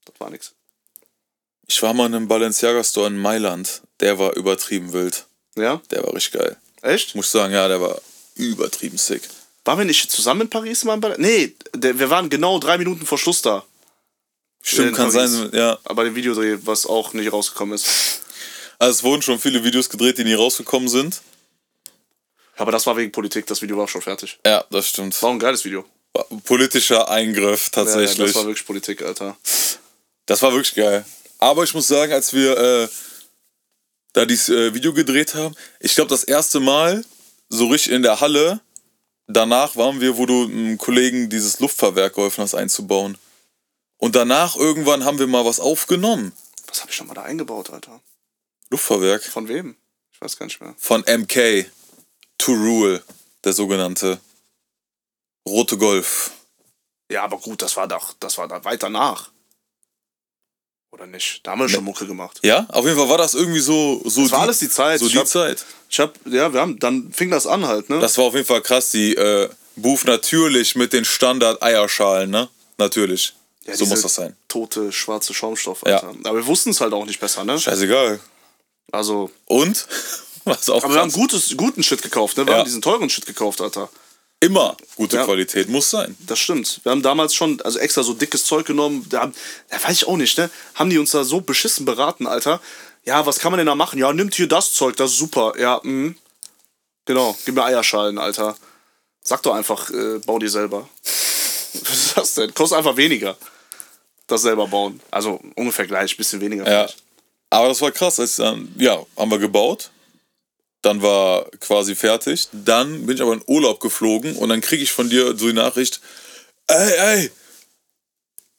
Das war nix. Ich war mal in einem Balenciaga-Store in Mailand. Der war übertrieben wild. Ja? Der war richtig geil. Echt? Muss sagen, ja, der war übertrieben sick. Waren wir nicht zusammen in Paris mal? Nee, der, wir waren genau drei Minuten vor Schluss da. Stimmt, In kann Paris. sein, ja. Aber dem Videodreh, was auch nicht rausgekommen ist. Also es wurden schon viele Videos gedreht, die nie rausgekommen sind. Aber das war wegen Politik, das Video war schon fertig. Ja, das stimmt. War auch ein geiles Video. Politischer Eingriff Ja, ja, tatsächlich. das war wirklich Politik, Alter. Das war wirklich geil. Aber ich muss sagen, als wir äh, da dieses äh, Video gedreht haben, ich glaube, das erste Mal so richtig in der Halle, danach waren wir, wo du einem Kollegen dieses Luftfahrwerk geholfen hast einzubauen. Und danach irgendwann haben wir mal was aufgenommen. Was habe ich nochmal da eingebaut, Alter? Luftfahrwerk Von wem? Ich weiß gar nicht mehr. von MK. To Rule, der sogenannte. Rote Golf. Ja, aber gut, das war doch, das war da weiter nach. Oder nicht? Da haben wir schon Mucke gemacht. Ja, auf jeden Fall war das irgendwie so. so Das war die, alles die Zeit. So Ich die hab- Zeit. Ich hab, ja, wir haben, dann fing das an halt, ne? Das war auf jeden Fall krass. Die äh, Booth natürlich mit den Standard-Eierschalen, ne? Natürlich. Ja, so muss das sein. Tote, schwarze Schaumstoff, Ja. Alter. Aber wir wussten es halt auch nicht besser, ne? Scheißegal. Also, Und? [laughs] Was auch aber wir haben krass. gutes, guten Shit gekauft, ne? Wir Ja. haben diesen teuren Shit gekauft, Alter. Immer gute Ja. Qualität muss sein. Das stimmt. Wir haben damals schon, also extra so dickes Zeug genommen. Da, haben, da weiß ich auch nicht, ne? Haben die uns da so beschissen beraten, Alter. Ja, was kann man denn da machen? Ja, nimmt hier das Zeug, das ist super. Ja, mhm. Genau, gib mir Eierschalen, Alter. Sag doch einfach, äh, bau dir selber. [laughs] Was ist das denn? Kostet einfach weniger. Das selber bauen. Also ungefähr gleich, bisschen weniger. Ja. vielleicht. Aber das war krass. Als dann, ja, haben wir gebaut. Dann war quasi fertig. Dann bin ich aber in Urlaub geflogen und dann kriege ich von dir so die Nachricht: Ey, ey,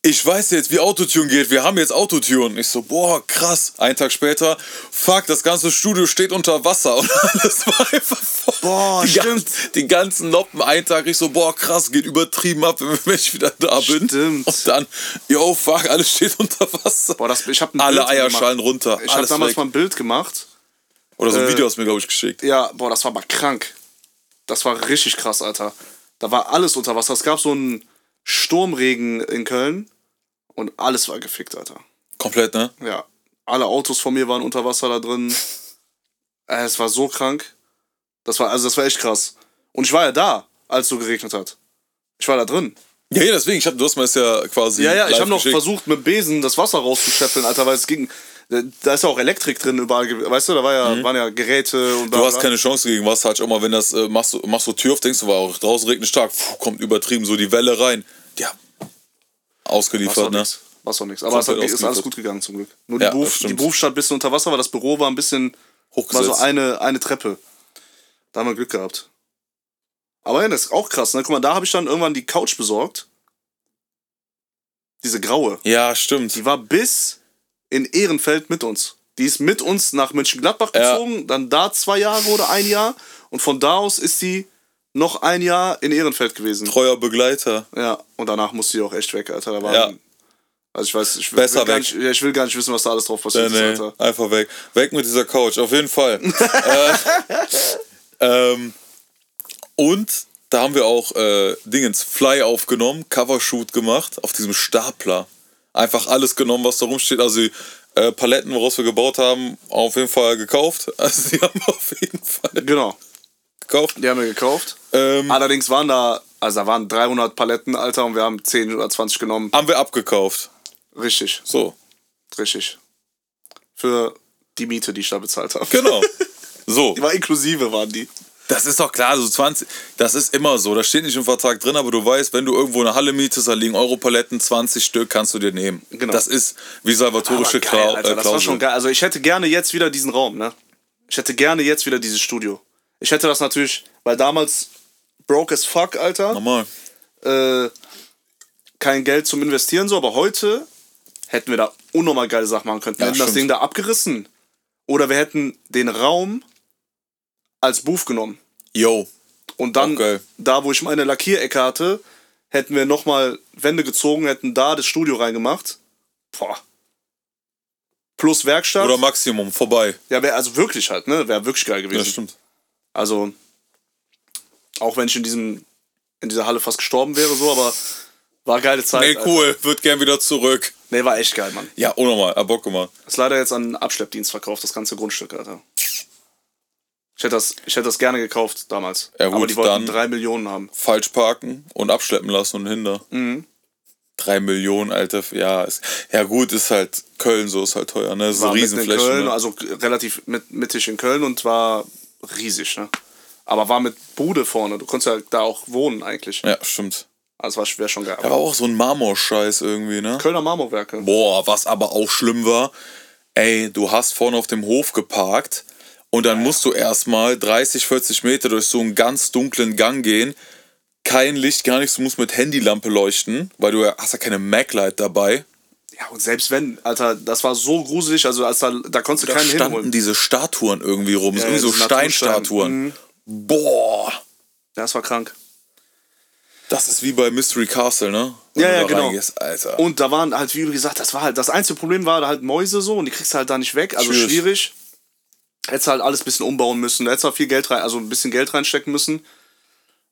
ich weiß jetzt, wie Autotune geht. Wir haben jetzt Autotune. Ich so, boah, krass. Einen Tag später, fuck, das ganze Studio steht unter Wasser [laughs] und alles war einfach voll. Boah, die stimmt. Ganzen, die ganzen Noppen, einen Tag, ich so, boah, krass, geht übertrieben ab, wenn ich wieder da bin. Stimmt. Und dann, yo, fuck, alles steht unter Wasser. Boah, das, ich hab ein Alle Bild Eierschalen gemacht. runter. Ich habe damals weg. mal ein Bild gemacht. Oder so ein äh, Video hast du mir, glaube ich, geschickt. Ja, boah, das war aber krank. Das war richtig krass, Alter. Da war alles unter Wasser. Es gab so einen Sturmregen in Köln und alles war gefickt, Alter. Komplett, ne? Ja, alle Autos von mir waren unter Wasser da drin. Äh, Es war so krank. Das war, also das war echt krass. Und ich war ja da, als es so geregnet hat. Ich war da drin. Ja, ja, deswegen, ich hab, du hast mir das ja quasi. Ja, ja, ich habe noch versucht, mit Besen das Wasser rauszuscheffeln, Alter, weil es ging. Da ist ja auch Elektrik drin überall, weißt du, da war ja, waren ja Geräte und Mhm. Du hast keine Chance gegen Wasser, halt auch mal, wenn das äh, machst, du, machst du Tür auf, denkst du, war auch draußen regnet stark, puh, kommt übertrieben, so die Welle rein. Ja. War Ausgeliefert, ne? War doch nichts. Aber es Komplett ist alles gut gegangen zum Glück. Nur Ja, die, das Beruf, die Beruf stand ein bisschen unter Wasser, weil das Büro war ein bisschen. War Hochgesetzt. so eine, eine Treppe. Da haben wir Glück gehabt. Aber ja, das ist auch krass, ne? Guck mal, da habe ich dann irgendwann die Couch besorgt. Diese graue. ja, stimmt. Die war bis in Ehrenfeld mit uns. Die ist mit uns nach Mönchengladbach Ja. gezogen, dann da zwei Jahre oder ein Jahr. Und von da aus ist sie noch ein Jahr in Ehrenfeld gewesen. Treuer Begleiter. Ja, und danach musste sie auch echt weg, Alter. Da waren, Ja. Also ich weiß, ich will, Besser will gar weg. nicht, ja, ich will gar nicht wissen, was da alles drauf Nee, passiert nee, ist, Alter. einfach weg. Weg mit dieser Couch, auf jeden Fall. [laughs] äh, ähm, und da haben wir auch äh, Dingens Fly aufgenommen, Covershoot gemacht auf diesem Stapler. Einfach alles genommen, was da rumsteht. Also äh, Paletten, woraus wir gebaut haben, auf jeden Fall gekauft. [laughs] Also die haben wir auf jeden Fall Genau. gekauft. Die haben wir gekauft. Ähm, Allerdings waren da, also da waren 300 Paletten, Alter, und wir haben 10 oder 20 genommen. haben wir abgekauft. Richtig, So, richtig. Für die Miete, die ich da bezahlt habe. genau. [laughs] So, Die war inklusive, waren die. Das ist doch klar, so 20, das ist immer so. Das steht nicht im Vertrag drin, aber du weißt, wenn du irgendwo eine Halle mietest, da liegen Europaletten, 20 Stück kannst du dir nehmen. Genau. Das ist wie salvatorische geil, Klau Alter, äh, das war schon geil. Also ich hätte gerne jetzt wieder diesen Raum, ne? Ich hätte gerne jetzt wieder dieses Studio. Ich hätte das natürlich, weil damals broke as fuck, Alter. Normal. Äh, kein Geld zum Investieren so, aber heute hätten wir da unnormal geile Sachen machen können. Wir Ja, hätten das stimmt. Ding da abgerissen. Oder wir hätten den Raum als Booth genommen. Yo. Und dann, geil. da wo ich meine Lackierecke hatte, hätten wir nochmal Wände gezogen, hätten da das Studio reingemacht. Boah. Plus Werkstatt. Oder Maximum, vorbei. Ja, wäre also wirklich halt, ne? Wäre wirklich geil gewesen. Ja, stimmt. Also, auch wenn ich in diesem, in dieser Halle fast gestorben wäre, so, aber war geile Zeit. Nee, Alter. cool. Wird gern wieder zurück. Nee, war echt geil, Mann. Ja, unnormal. Hab Bock gemacht. Ist leider jetzt an Abschleppdienst verkauft, das ganze Grundstück, Alter. Ich hätte das, ich hätte das gerne gekauft damals. Gut, aber die wollten dann- drei Millionen haben. Falsch parken und abschleppen lassen und hinter. Mhm. Drei Millionen, Alter. Ja, ist, ja gut, ist halt Köln so, ist halt teuer, ne? Das ist War eine mitten in Riesenfläche. Köln, ne? also relativ mit, mittig in Köln und war riesig, ne? Aber war mit Bude vorne. Du konntest ja da auch wohnen eigentlich. Ja, stimmt. Also war wäre schon geil. Aber auch so ein Marmorscheiß irgendwie, ne? Kölner Marmorwerke. Boah, was aber auch schlimm war, ey, du hast vorne auf dem Hof geparkt und dann musst du erstmal 30, 40 Meter durch so einen ganz dunklen Gang gehen. Kein Licht, gar nichts, du musst mit Handylampe leuchten, weil du ja- hast ja keine MacLight dabei. Ja, und selbst wenn, Alter, das war so gruselig, also als da, da konntest du Da keinen standen hinholen. diese Statuen irgendwie rum, Ja, irgendwie so Steinstatuen. Natursteine. Boah, Das war krank. das ist wie bei Mystery Castle, ne? Ja, du ja, da genau. reingehst, Alter. Und da waren halt, wie du gesagt, das war halt, das einzige Problem war da halt Mäuse so und die kriegst du halt da nicht weg, also Schwierig. schwierig. Hättest halt alles ein bisschen umbauen müssen, da hättest du viel Geld rein, also ein bisschen Geld reinstecken müssen.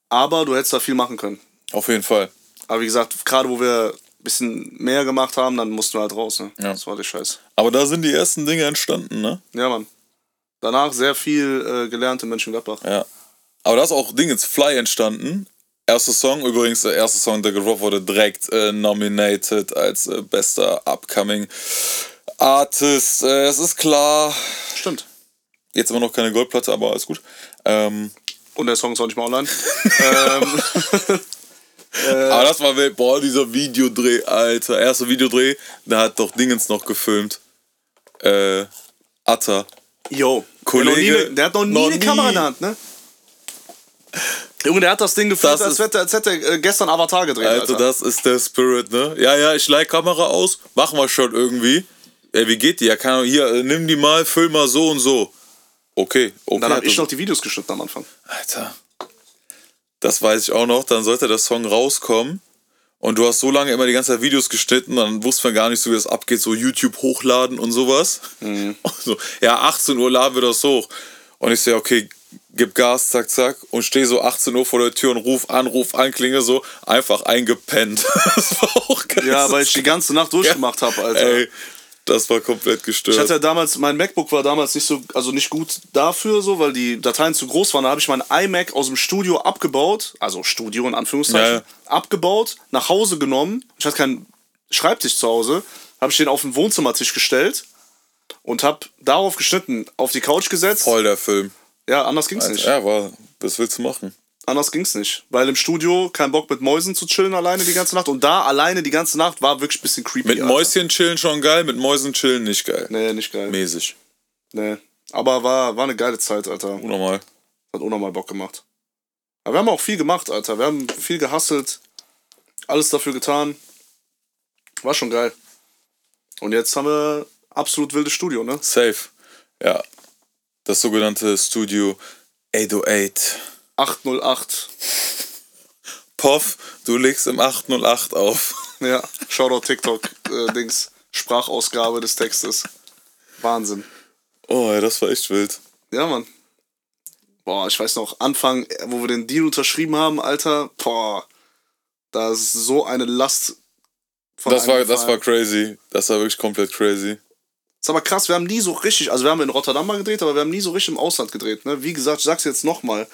Aber du hättest da viel machen können. Auf jeden Fall. Aber wie gesagt, gerade wo wir ein bisschen mehr gemacht haben, dann mussten wir halt raus, ne? Ja. Das war der Scheiß. Aber da sind die ersten Dinge entstanden, ne? Ja, Mann. Danach sehr viel äh, gelernt in Mönchengladbach. Ja. Aber da ist auch Dingens Fly entstanden. Erster Song, übrigens der erste Song, der gedroppt wurde, direkt äh, nominated als äh, bester Upcoming Artist. Äh, es ist klar, Stimmt. Jetzt immer noch keine Goldplatte, aber alles gut. Ähm, Und der Song ist auch nicht mehr online. [laughs] ähm, [laughs] aber das war wild. Boah, dieser Videodreh, Alter. Erster Videodreh, da hat doch Dingens noch gefilmt. Äh, Atta. Yo. Kollege, der, hat noch nie, der hat noch nie noch eine nie. Kamera in der Hand, ne? Junge, der hat das Ding Das als hätte, als hätte er äh, gestern Avatar gedreht, Alter, Alter. das ist der Spirit, ne? Ja, ja, ich leih Kamera aus, machen wir schon irgendwie. Ey, wie geht die? Ja, keine Ahnung, hier, äh, nimm die mal, füll mal so und so. Okay, okay. Und dann habe hat ich noch die Videos geschnitten am Anfang. Alter. Das weiß ich auch noch. Dann sollte der Song rauskommen. Und du hast so lange immer die ganze Zeit Videos geschnitten, dann wussten wir gar nicht so, wie das abgeht, so YouTube hochladen und sowas. Mhm. Und [laughs] so, ja, 18 Uhr laden wir das hoch. Und ich sehe, okay, gib Gas, zack, zack. Und stehe so 18 Uhr vor der Tür und ruf an, ruf an, klinge so, einfach eingepennt. [laughs] Das war auch geil. Ja, weil ich die ganze Nacht [laughs] durchgemacht habe, Alter. Ey, das war komplett gestört. Ich hatte ja damals, mein MacBook war damals nicht so, also nicht gut dafür, so, weil die Dateien zu groß waren. Da habe ich mein iMac aus dem Studio abgebaut, also Studio in Anführungszeichen, Ja, abgebaut, nach Hause genommen. Ich hatte keinen Schreibtisch zu Hause, habe ich den auf den Wohnzimmertisch gestellt und habe darauf geschnitten, auf die Couch gesetzt. Voll der Film. Ja, anders ging's nicht. Ja, war, was willst du machen? Anders ging's nicht. Weil im Studio kein Bock mit Mäusen zu chillen alleine die ganze Nacht. Und da alleine die ganze Nacht war wirklich ein bisschen creepy. Mit Alter. Mäuschen chillen schon geil, mit Mäusen chillen nicht geil. Nee, nicht geil. Mäßig. Nee. Aber war, war eine geile Zeit, Alter. Unnormal. Hat unnormal Bock gemacht. Aber wir haben auch viel gemacht, Alter. Wir haben viel gehustelt. Alles dafür getan. War schon geil. Und jetzt haben wir absolut wildes Studio, ne? Safe. Ja. Das sogenannte Studio 808. 808. Poff, du legst im 808 auf. Ja, Shoutout TikTok, äh. Sprachausgabe des Textes. Wahnsinn. Oh, ja, das war echt wild. Ja, Mann. Boah, ich weiß noch, Anfang, wo wir den Deal unterschrieben haben, Alter, boah, da ist so eine Last von Das war, das war crazy. Das war wirklich komplett crazy. Ist aber krass, wir haben nie so richtig, also wir haben in Rotterdam mal gedreht, aber wir haben nie so richtig im Ausland gedreht. Ne? Wie gesagt, ich sag's jetzt nochmal.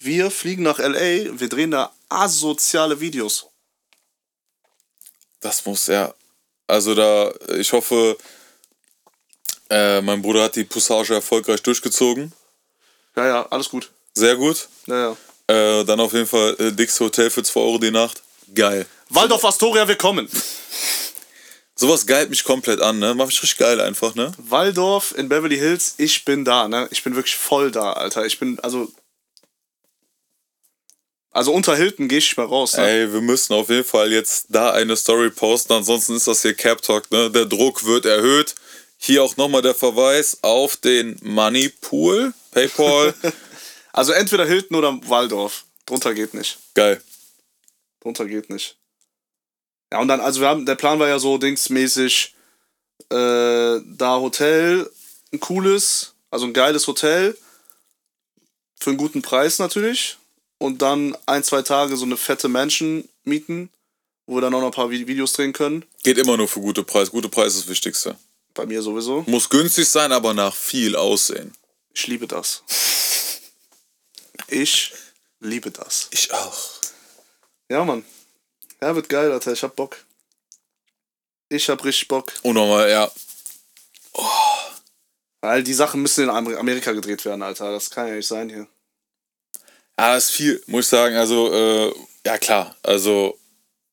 Wir fliegen nach L.A., wir drehen da asoziale Videos. Das muss, ja. Also da, ich hoffe, äh, mein Bruder hat die Poussage erfolgreich durchgezogen. Ja, ja, alles gut. Sehr gut. Ja, ja. Äh, dann auf jeden Fall äh, dickes Hotel für 2 Euro die Nacht. Geil. Waldorf Astoria, wir kommen. Sowas geilt mich komplett an, ne? Mach mich richtig geil einfach, ne? Waldorf in Beverly Hills, ich bin da, ne? Ich bin wirklich voll da, Alter. Ich bin, also. Also unter Hilton gehe ich mehr raus, ne? Ey, wir müssen auf jeden Fall jetzt da eine Story posten, ansonsten ist das hier Cap Talk, ne? Der Druck wird erhöht. Hier auch nochmal der Verweis auf den Money Pool, PayPal. [laughs] Also entweder Hilton oder Waldorf. Drunter geht nicht. geil. Drunter geht nicht. Ja, und dann, also wir haben, der Plan war ja so dingsmäßig, äh, da Hotel, ein cooles, also ein geiles Hotel, für einen guten Preis natürlich. Und dann ein, zwei Tage so eine fette Mansion mieten, wo wir dann auch noch ein paar Vi- Videos drehen können. Geht immer nur für gute Preis. Gute Preis ist das Wichtigste. Bei mir sowieso. Muss günstig sein, aber nach viel aussehen. Ich liebe das. Ich liebe das. Ich auch. Ja, Mann. Ja, wird geil, Alter. Ich hab Bock. Ich hab richtig Bock. Und nochmal, ja. Weil die Sachen müssen in Amer- Amerika gedreht werden, Alter. Das kann ja nicht sein hier. Das ist viel, muss ich sagen. Also, äh, ja klar. Also,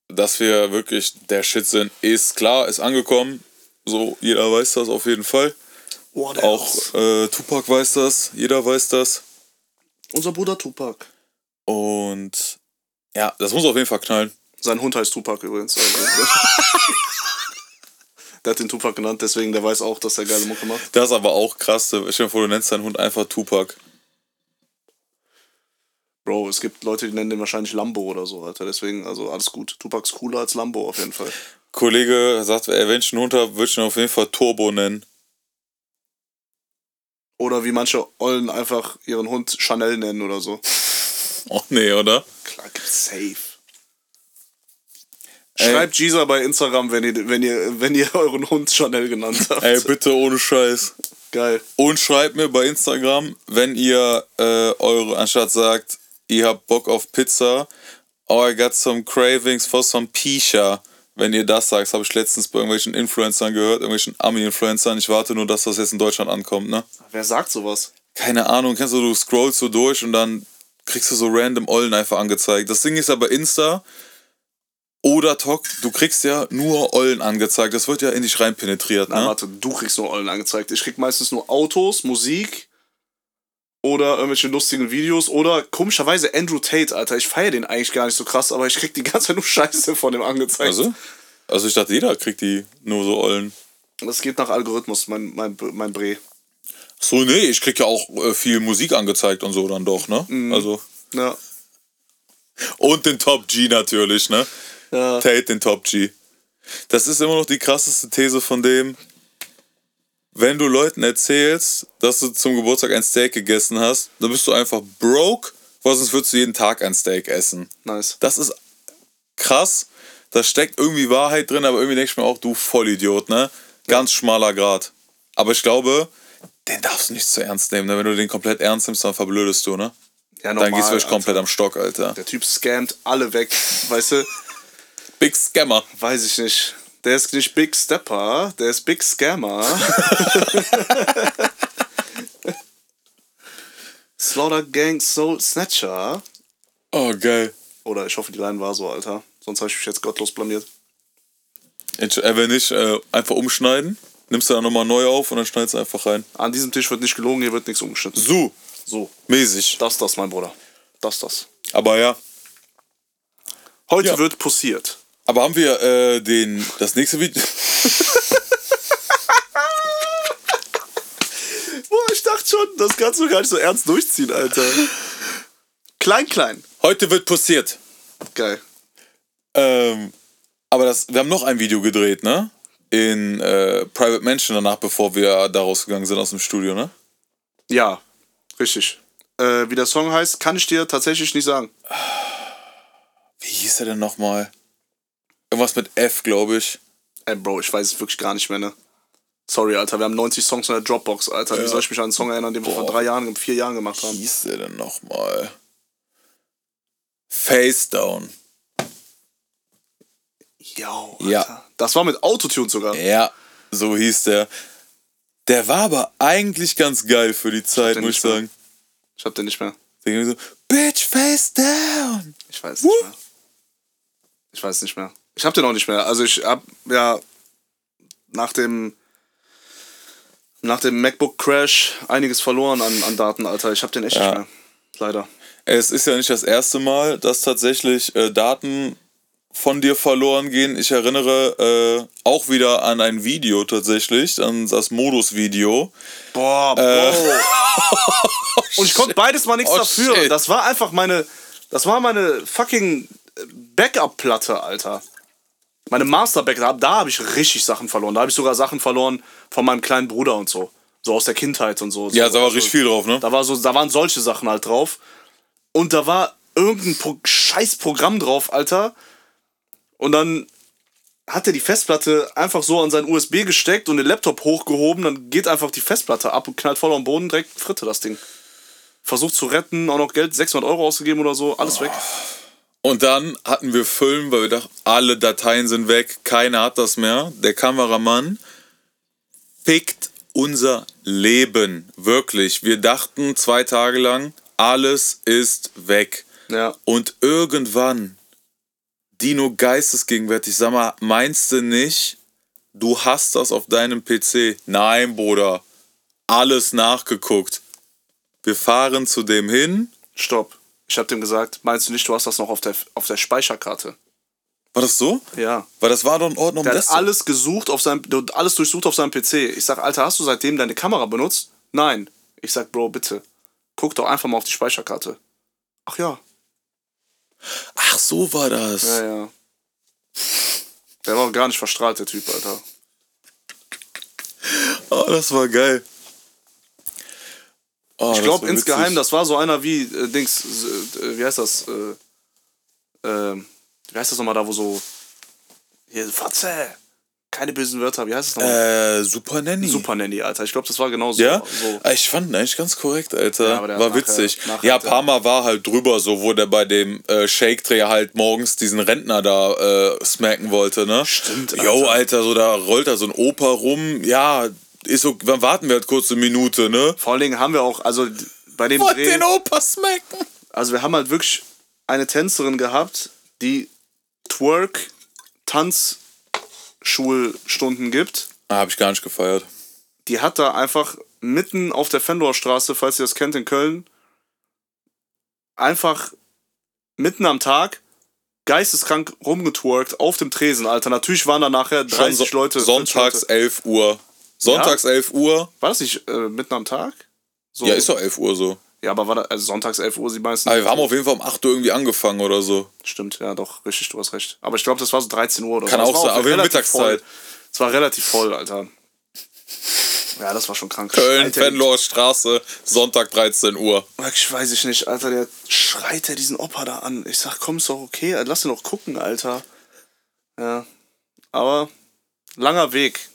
dass wir wirklich der Shit sind, ist klar, ist angekommen. So, jeder weiß das auf jeden Fall. What Auch äh, Tupac weiß das, jeder weiß das. Unser Bruder Tupac. Und ja, das muss auf jeden Fall knallen. Sein Hund heißt Tupac übrigens. [laughs] [laughs] Der hat den Tupac genannt, deswegen der weiß auch, dass er geile Mucke macht. Das ist aber auch krass. Stell dir vor, du nennst deinen Hund einfach Tupac. Bro, es gibt Leute, die nennen den wahrscheinlich Lambo oder so, Alter. Deswegen, also alles gut. Tupac ist cooler als Lambo auf jeden Fall. Kollege sagt, ey, wenn ich einen Hund habe, würde ich ihn auf jeden Fall Turbo nennen. Oder wie manche Ollen einfach ihren Hund Chanel nennen oder so. [laughs] Oh nee, oder? Klar, gibt's safe. Schreibt Gisa bei Instagram, wenn ihr, wenn ihr, wenn ihr euren Hund Chanel genannt habt. Ey, bitte ohne Scheiß. Geil. Und schreibt mir bei Instagram, wenn ihr äh, eure, anstatt sagt, ihr habt Bock auf Pizza, oh, I got some cravings for some Pisha. Wenn ihr das sagt, habe ich letztens bei irgendwelchen Influencern gehört, irgendwelchen Ami-Influencern. Ich warte nur, dass das jetzt in Deutschland ankommt, ne? Wer sagt sowas? Keine Ahnung, kennst du, du scrollst so durch und dann kriegst du so random Ollen einfach angezeigt. Das Ding ist aber Insta oder Tok, du kriegst ja nur Ollen angezeigt. Das wird ja in dich rein penetriert, Na, ne? warte, du kriegst nur Ollen angezeigt. Ich krieg meistens nur Autos, Musik oder irgendwelche lustigen Videos oder komischerweise Andrew Tate, Alter. Ich feiere den eigentlich gar nicht so krass, aber ich krieg die ganze Zeit nur Scheiße von dem angezeigt. Also? Also ich dachte, jeder kriegt die nur so Ollen. Das geht nach Algorithmus, mein, mein, mein Bre. So, nee, ich krieg ja auch äh, viel Musik angezeigt und so dann doch, ne? Mhm. Also. Ja. Und den Top G natürlich, ne? Ja. Tate den Top G. Das ist immer noch die krasseste These von dem, wenn du Leuten erzählst, dass du zum Geburtstag ein Steak gegessen hast, dann bist du einfach broke, weil sonst würdest du jeden Tag ein Steak essen. Nice. Das ist krass. Da steckt irgendwie Wahrheit drin, aber irgendwie denke ich mir auch, du Vollidiot, ne? Ganz schmaler Grad. Aber ich glaube, den darfst du nicht zu ernst nehmen, ne? Wenn du den komplett ernst nimmst, dann verblödest du, ne? Ja, Dann gehst du wirklich Alter. komplett am Stock, Alter. Der Typ scammt alle weg, [laughs] weißt du? Big Scammer. Weiß ich nicht. Der ist nicht Big Stepper, der ist Big Scammer. [laughs] Slaughter Gang Soul Snatcher. Oh, geil. Oder ich hoffe, die Line war so, Alter. Sonst habe ich mich jetzt gottlos blamiert. Äh, wenn nicht, äh, einfach umschneiden. Nimmst du dann nochmal neu auf und dann schneidest du einfach rein. An diesem Tisch wird nicht gelogen, hier wird nichts umgeschnitten. So, So, mäßig. das, das, mein Bruder. Das, das. Aber ja. Heute Ja. wird posiert. Aber haben wir äh, den, das nächste Video. [laughs] Boah, ich dachte schon, das kannst du gar nicht so ernst durchziehen, Alter. Klein, klein. Heute wird passiert. Geil. Ähm, aber das, wir haben noch ein Video gedreht, ne? In äh, Private Mansion danach, bevor wir da rausgegangen sind aus dem Studio, ne? Ja, richtig. Äh, wie der Song heißt, kann ich dir tatsächlich nicht sagen. Wie hieß er denn nochmal? Irgendwas mit F, glaube ich. Ey, Bro, ich weiß es wirklich gar nicht mehr, ne? Sorry, Alter, wir haben 90 Songs in der Dropbox, Alter. Wie Ja. soll ich mich an einen Song erinnern, den wir vor Boah. drei Jahren, vier Jahren gemacht Wie haben? hieß der denn nochmal? Face Down. Yo, Ja. Alter. Das war mit Autotune sogar. Ja, so hieß der. Der war aber eigentlich ganz geil für die Zeit, den muss ich nicht mehr. sagen. Ich hab den nicht mehr. Der ging so, Bitch, face down. Ich weiß nicht mehr. Ich weiß nicht mehr. Ich hab den auch nicht mehr. Also ich hab ja nach dem nach dem MacBook Crash einiges verloren an, an Daten, Alter. Ich hab den echt Ja. nicht mehr. Leider. Es ist ja nicht das erste Mal, dass tatsächlich äh, Daten von dir verloren gehen. Ich erinnere äh, auch wieder an ein Video tatsächlich, an das Modus-Video. Boah, Bro. [laughs] Und ich konnte beides mal nichts Oh, dafür. shit. Das war einfach meine. Das war meine fucking Backup-Platte, Alter. Meine Master-Backup. Da habe ich richtig Sachen verloren. Da habe ich sogar Sachen verloren von meinem kleinen Bruder und so. So aus der Kindheit und so. Ja, so, da war richtig viel drauf, ne? Da, war so, da waren solche Sachen halt drauf. Und da war irgendein Pro scheiß Programm drauf, Alter. Und dann hat er die Festplatte einfach so an sein USB gesteckt und den Laptop hochgehoben. Dann geht einfach die Festplatte ab und knallt voll am Boden, direkt Fritte das Ding. Versucht zu retten, auch noch Geld, 600 Euro ausgegeben oder so, alles weg. Und dann hatten wir Film, weil wir dachten, alle Dateien sind weg, keiner hat das mehr. Der Kameramann fickt unser Leben. Wirklich. Wir dachten zwei Tage lang, alles ist weg. Ja. Und irgendwann, Dino geistesgegenwärtig, sag mal, meinst du nicht, du hast das auf deinem PC? Nein, Bruder. Alles nachgeguckt. Wir fahren zu dem hin. Stopp. Ich hab dem gesagt, meinst du nicht, du hast das noch auf der, auf der Speicherkarte? War das so? Ja. Weil das war doch in Ordnung. Der hat alles gesucht auf seinem, alles durchsucht auf seinem PC. Ich sag, Alter, hast du seitdem deine Kamera benutzt? Nein. Ich sag, Bro, bitte. Guck doch einfach mal auf die Speicherkarte. Ach ja. Ach, so war das. Ja, ja. Der war auch gar nicht verstrahlt, der Typ, Alter. Oh, das war geil. Oh, Ich glaube insgeheim, das war so einer wie, äh, Dings, äh, wie heißt das? Äh, äh, wie heißt das nochmal da, wo so. Hier, Fotze! Keine bösen Wörter, wie heißt das nochmal? Äh, Super Nanny. Super Nanny, Alter. Ich glaube, das war genau so. Ja, so. ich fand ihn eigentlich ganz korrekt, Alter. Ja, war witzig. nachher- nachher ja, Parma war halt drüber, so wo der bei dem äh, Shake-Dreh halt morgens diesen Rentner da äh, smacken wollte, ne? Stimmt, Alter. Alter, so da rollt da so ein Opa rum. Ja, ist so, dann warten wir halt kurz eine Minute, ne? Vor allen Dingen haben wir auch, also bei dem Wollt Dreh, den Opa smacken. also wir haben halt wirklich eine Tänzerin gehabt, die Twerk, Tanzschulstunden gibt. Ah, hab ich gar nicht gefeiert. die hat da einfach mitten auf der Fendorstraße, falls ihr das kennt in Köln, einfach mitten am Tag geisteskrank rumgetwerkt auf dem Tresen, Alter. Natürlich waren da nachher 30 Schon so- Leute. 40 Sonntags Leute. 11 Uhr. Sonntags 11 Uhr. War das nicht äh, mitten am Tag? So. Ja, ist doch 11 Uhr so. Ja, aber war da, also sonntags 11 Uhr, sie meisten. Aber wir haben auf jeden Fall um 8 Uhr irgendwie angefangen oder so. Stimmt, ja, doch, richtig, du hast recht. Aber ich glaube, das war so 13 Uhr oder Kann so. auch Das war sein, aber wir haben relativ Mittagszeit. Es war relativ voll, Alter. Ja, das war schon krank. Köln, Venloer Straße, Sonntag 13 Uhr. Ich weiß ich nicht, Alter, der schreit ja diesen Opa da an. Ich sag, komm, ist doch okay, lass ihn doch gucken, Alter. Ja. Aber langer Weg.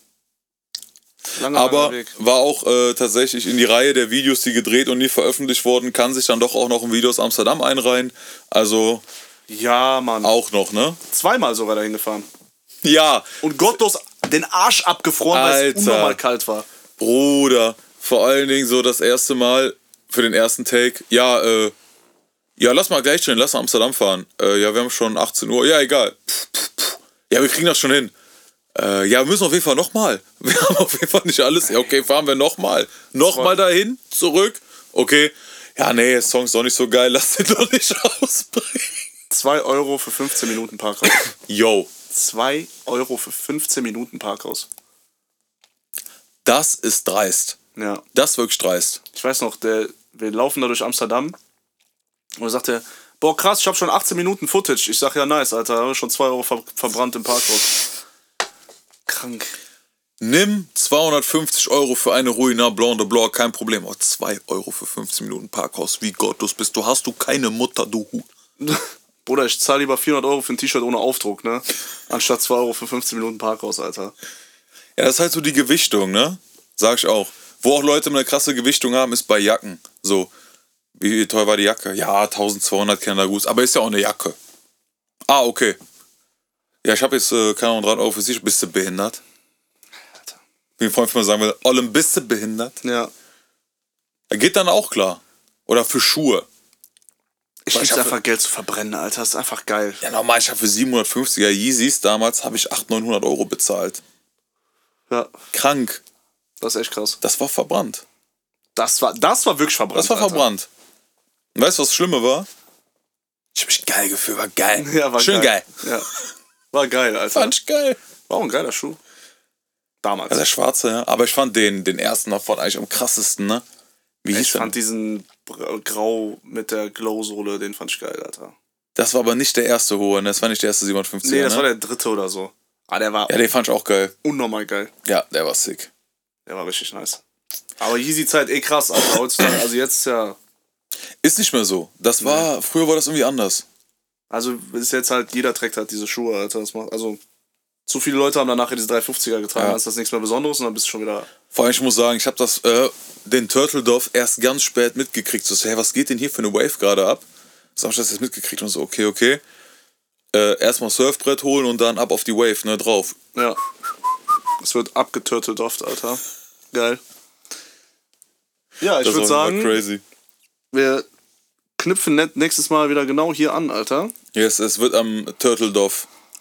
Langer, Aber langer Weg. war auch äh, tatsächlich in die Reihe der Videos, die gedreht und nie veröffentlicht wurden, kann sich dann doch auch noch ein Video aus Amsterdam einreihen. Also Ja, Mann. auch noch, ne? Zweimal sogar dahin gefahren. Ja, Und gottlos den Arsch abgefroren, weil es unnormal kalt war. Bruder. Vor allen Dingen so das erste Mal für den ersten Take. Ja, äh, ja, lass mal gleich stehen, lass nach Amsterdam fahren. Äh, ja, wir haben schon 18 Uhr. Ja, egal. Pff, pff, pff. Ja, wir kriegen das schon hin. Äh, ja, wir müssen auf jeden Fall nochmal. [laughs] Wir haben auf jeden Fall nicht alles. Ja, okay, fahren wir nochmal. Nochmal dahin, zurück. Okay. Ja, nee, der Song ist doch nicht so geil, lass den doch nicht [laughs] rausbringen. 2 Euro für 15 Minuten Parkhaus. [laughs] Yo, 2 Euro für 15 Minuten Parkhaus. das ist dreist. Ja. Das ist wirklich dreist. Ich weiß noch, der, wir laufen da durch Amsterdam und er sagte, boah krass, ich habe schon 18 Minuten Footage. Ich sag ja nice, Alter, habe schon 2 Euro ver verbrannt im Parkhaus. Krank. Nimm 250 Euro für eine Ruina Blanc de Blanc, kein Problem. Aber 2 Euro für 15 Minuten Parkhaus, wie gottlos bist du. Hast du keine Mutter, du Hut. [laughs] Bruder, ich zahle lieber 400 Euro für ein T-Shirt ohne Aufdruck, ne? Anstatt 2 Euro für 15 Minuten Parkhaus, Alter. Ja, das ist halt so die Gewichtung, ne? Sag ich auch. Wo auch Leute eine krasse Gewichtung haben, ist bei Jacken. So, wie teuer war die Jacke? Ja, 1200 Canada Goose, aber ist ja auch eine Jacke. Ah, okay. Ja, ich habe jetzt, äh, keine Ahnung, 300 Euro für sich. Bist du behindert? Alter. Wie ein Freund von mir sagen will, Ollen, bist du behindert? Ja. Er geht dann auch klar. Oder für Schuhe. Ich lieb's einfach Geld zu verbrennen, Alter. Das ist einfach geil. Ja, normal, ich habe für 750er Yeezys damals, habe ich 800, 900 Euro bezahlt. Ja, Krank. das ist echt krass. Das war verbrannt. Das war, das war wirklich verbrannt. Das war Alter. verbrannt. Und weißt du, was das Schlimme war? Ich hab mich geil gefühlt, war geil. [laughs] Ja, war Schön geil. geil. Ja. [laughs] War geil, Alter. Fand ich geil. War auch ein geiler Schuh. Damals. Ja, der schwarze, ja. Aber ich fand den, den ersten davon eigentlich am krassesten, ne? Wie hieß ich der? fand diesen Br- Grau mit der Glow-Sohle, den fand ich geil, Alter. Das war aber nicht der erste hohe, ne? Das war nicht der erste 750er, Nee, das ne? war der dritte oder so. Ah, der war ja, den fand ich auch geil. unnormal geil. Ja, der war sick. Der war richtig nice. Aber Yeezy-Zeit eh krass, Alter. Heutzutage, also jetzt ist ja. Ist nicht mehr so. Das war, früher war das irgendwie anders. Also ist jetzt halt, jeder trägt halt diese Schuhe, Alter. Das macht, also, zu viele Leute haben dann nachher diese 350er getragen, Ja. dann ist das nichts mehr Besonderes und dann bist du schon wieder. Vor allem, ich muss sagen, ich habe das, äh, den Turtle Dove erst ganz spät mitgekriegt. So, hey, was geht denn hier für eine Wave gerade ab? So hab ich das jetzt mitgekriegt und so, okay, okay. Äh, erstmal Surfbrett holen und dann ab auf die Wave, ne, drauf. Ja. Es wird abgeturtelt oft, Alter. Geil. Ja, ich würde sagen, crazy. wir knüpfen nächstes Mal wieder genau hier an, Alter. Yes, es wird am Turtle Dove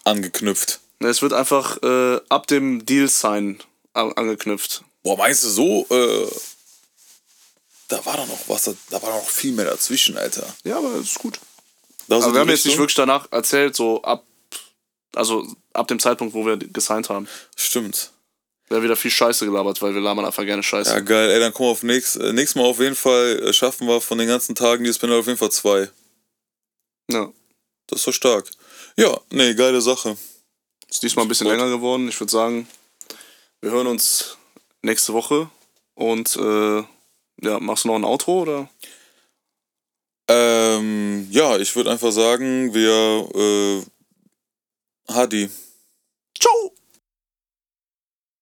angeknüpft. Es wird einfach äh, ab dem Deal-Sign an- angeknüpft. Boah, meinst du so, äh, da war doch noch was, da, war noch viel mehr dazwischen, Alter. Ja, aber das ist gut. Da so Aber wir haben jetzt nicht Richtung? wirklich danach erzählt, so ab, also ab dem Zeitpunkt, wo wir gesigned haben. Stimmt. Wäre wieder viel Scheiße gelabert, weil wir labern einfach gerne Scheiße. Ja, geil. Ey, dann kommen wir auf nächst, äh, nächstes Mal auf jeden Fall, äh, schaffen wir von den ganzen Tagen dieses Panel auf jeden Fall zwei. Ja. Das ist doch stark. Ja, nee, geile Sache. Ist diesmal ein bisschen länger geworden. Ich würde sagen, wir hören uns nächste Woche. Und äh, ja, machst du noch ein Outro oder? Ähm, ja, ich würde einfach sagen, wir, äh, Hadi. Ciao!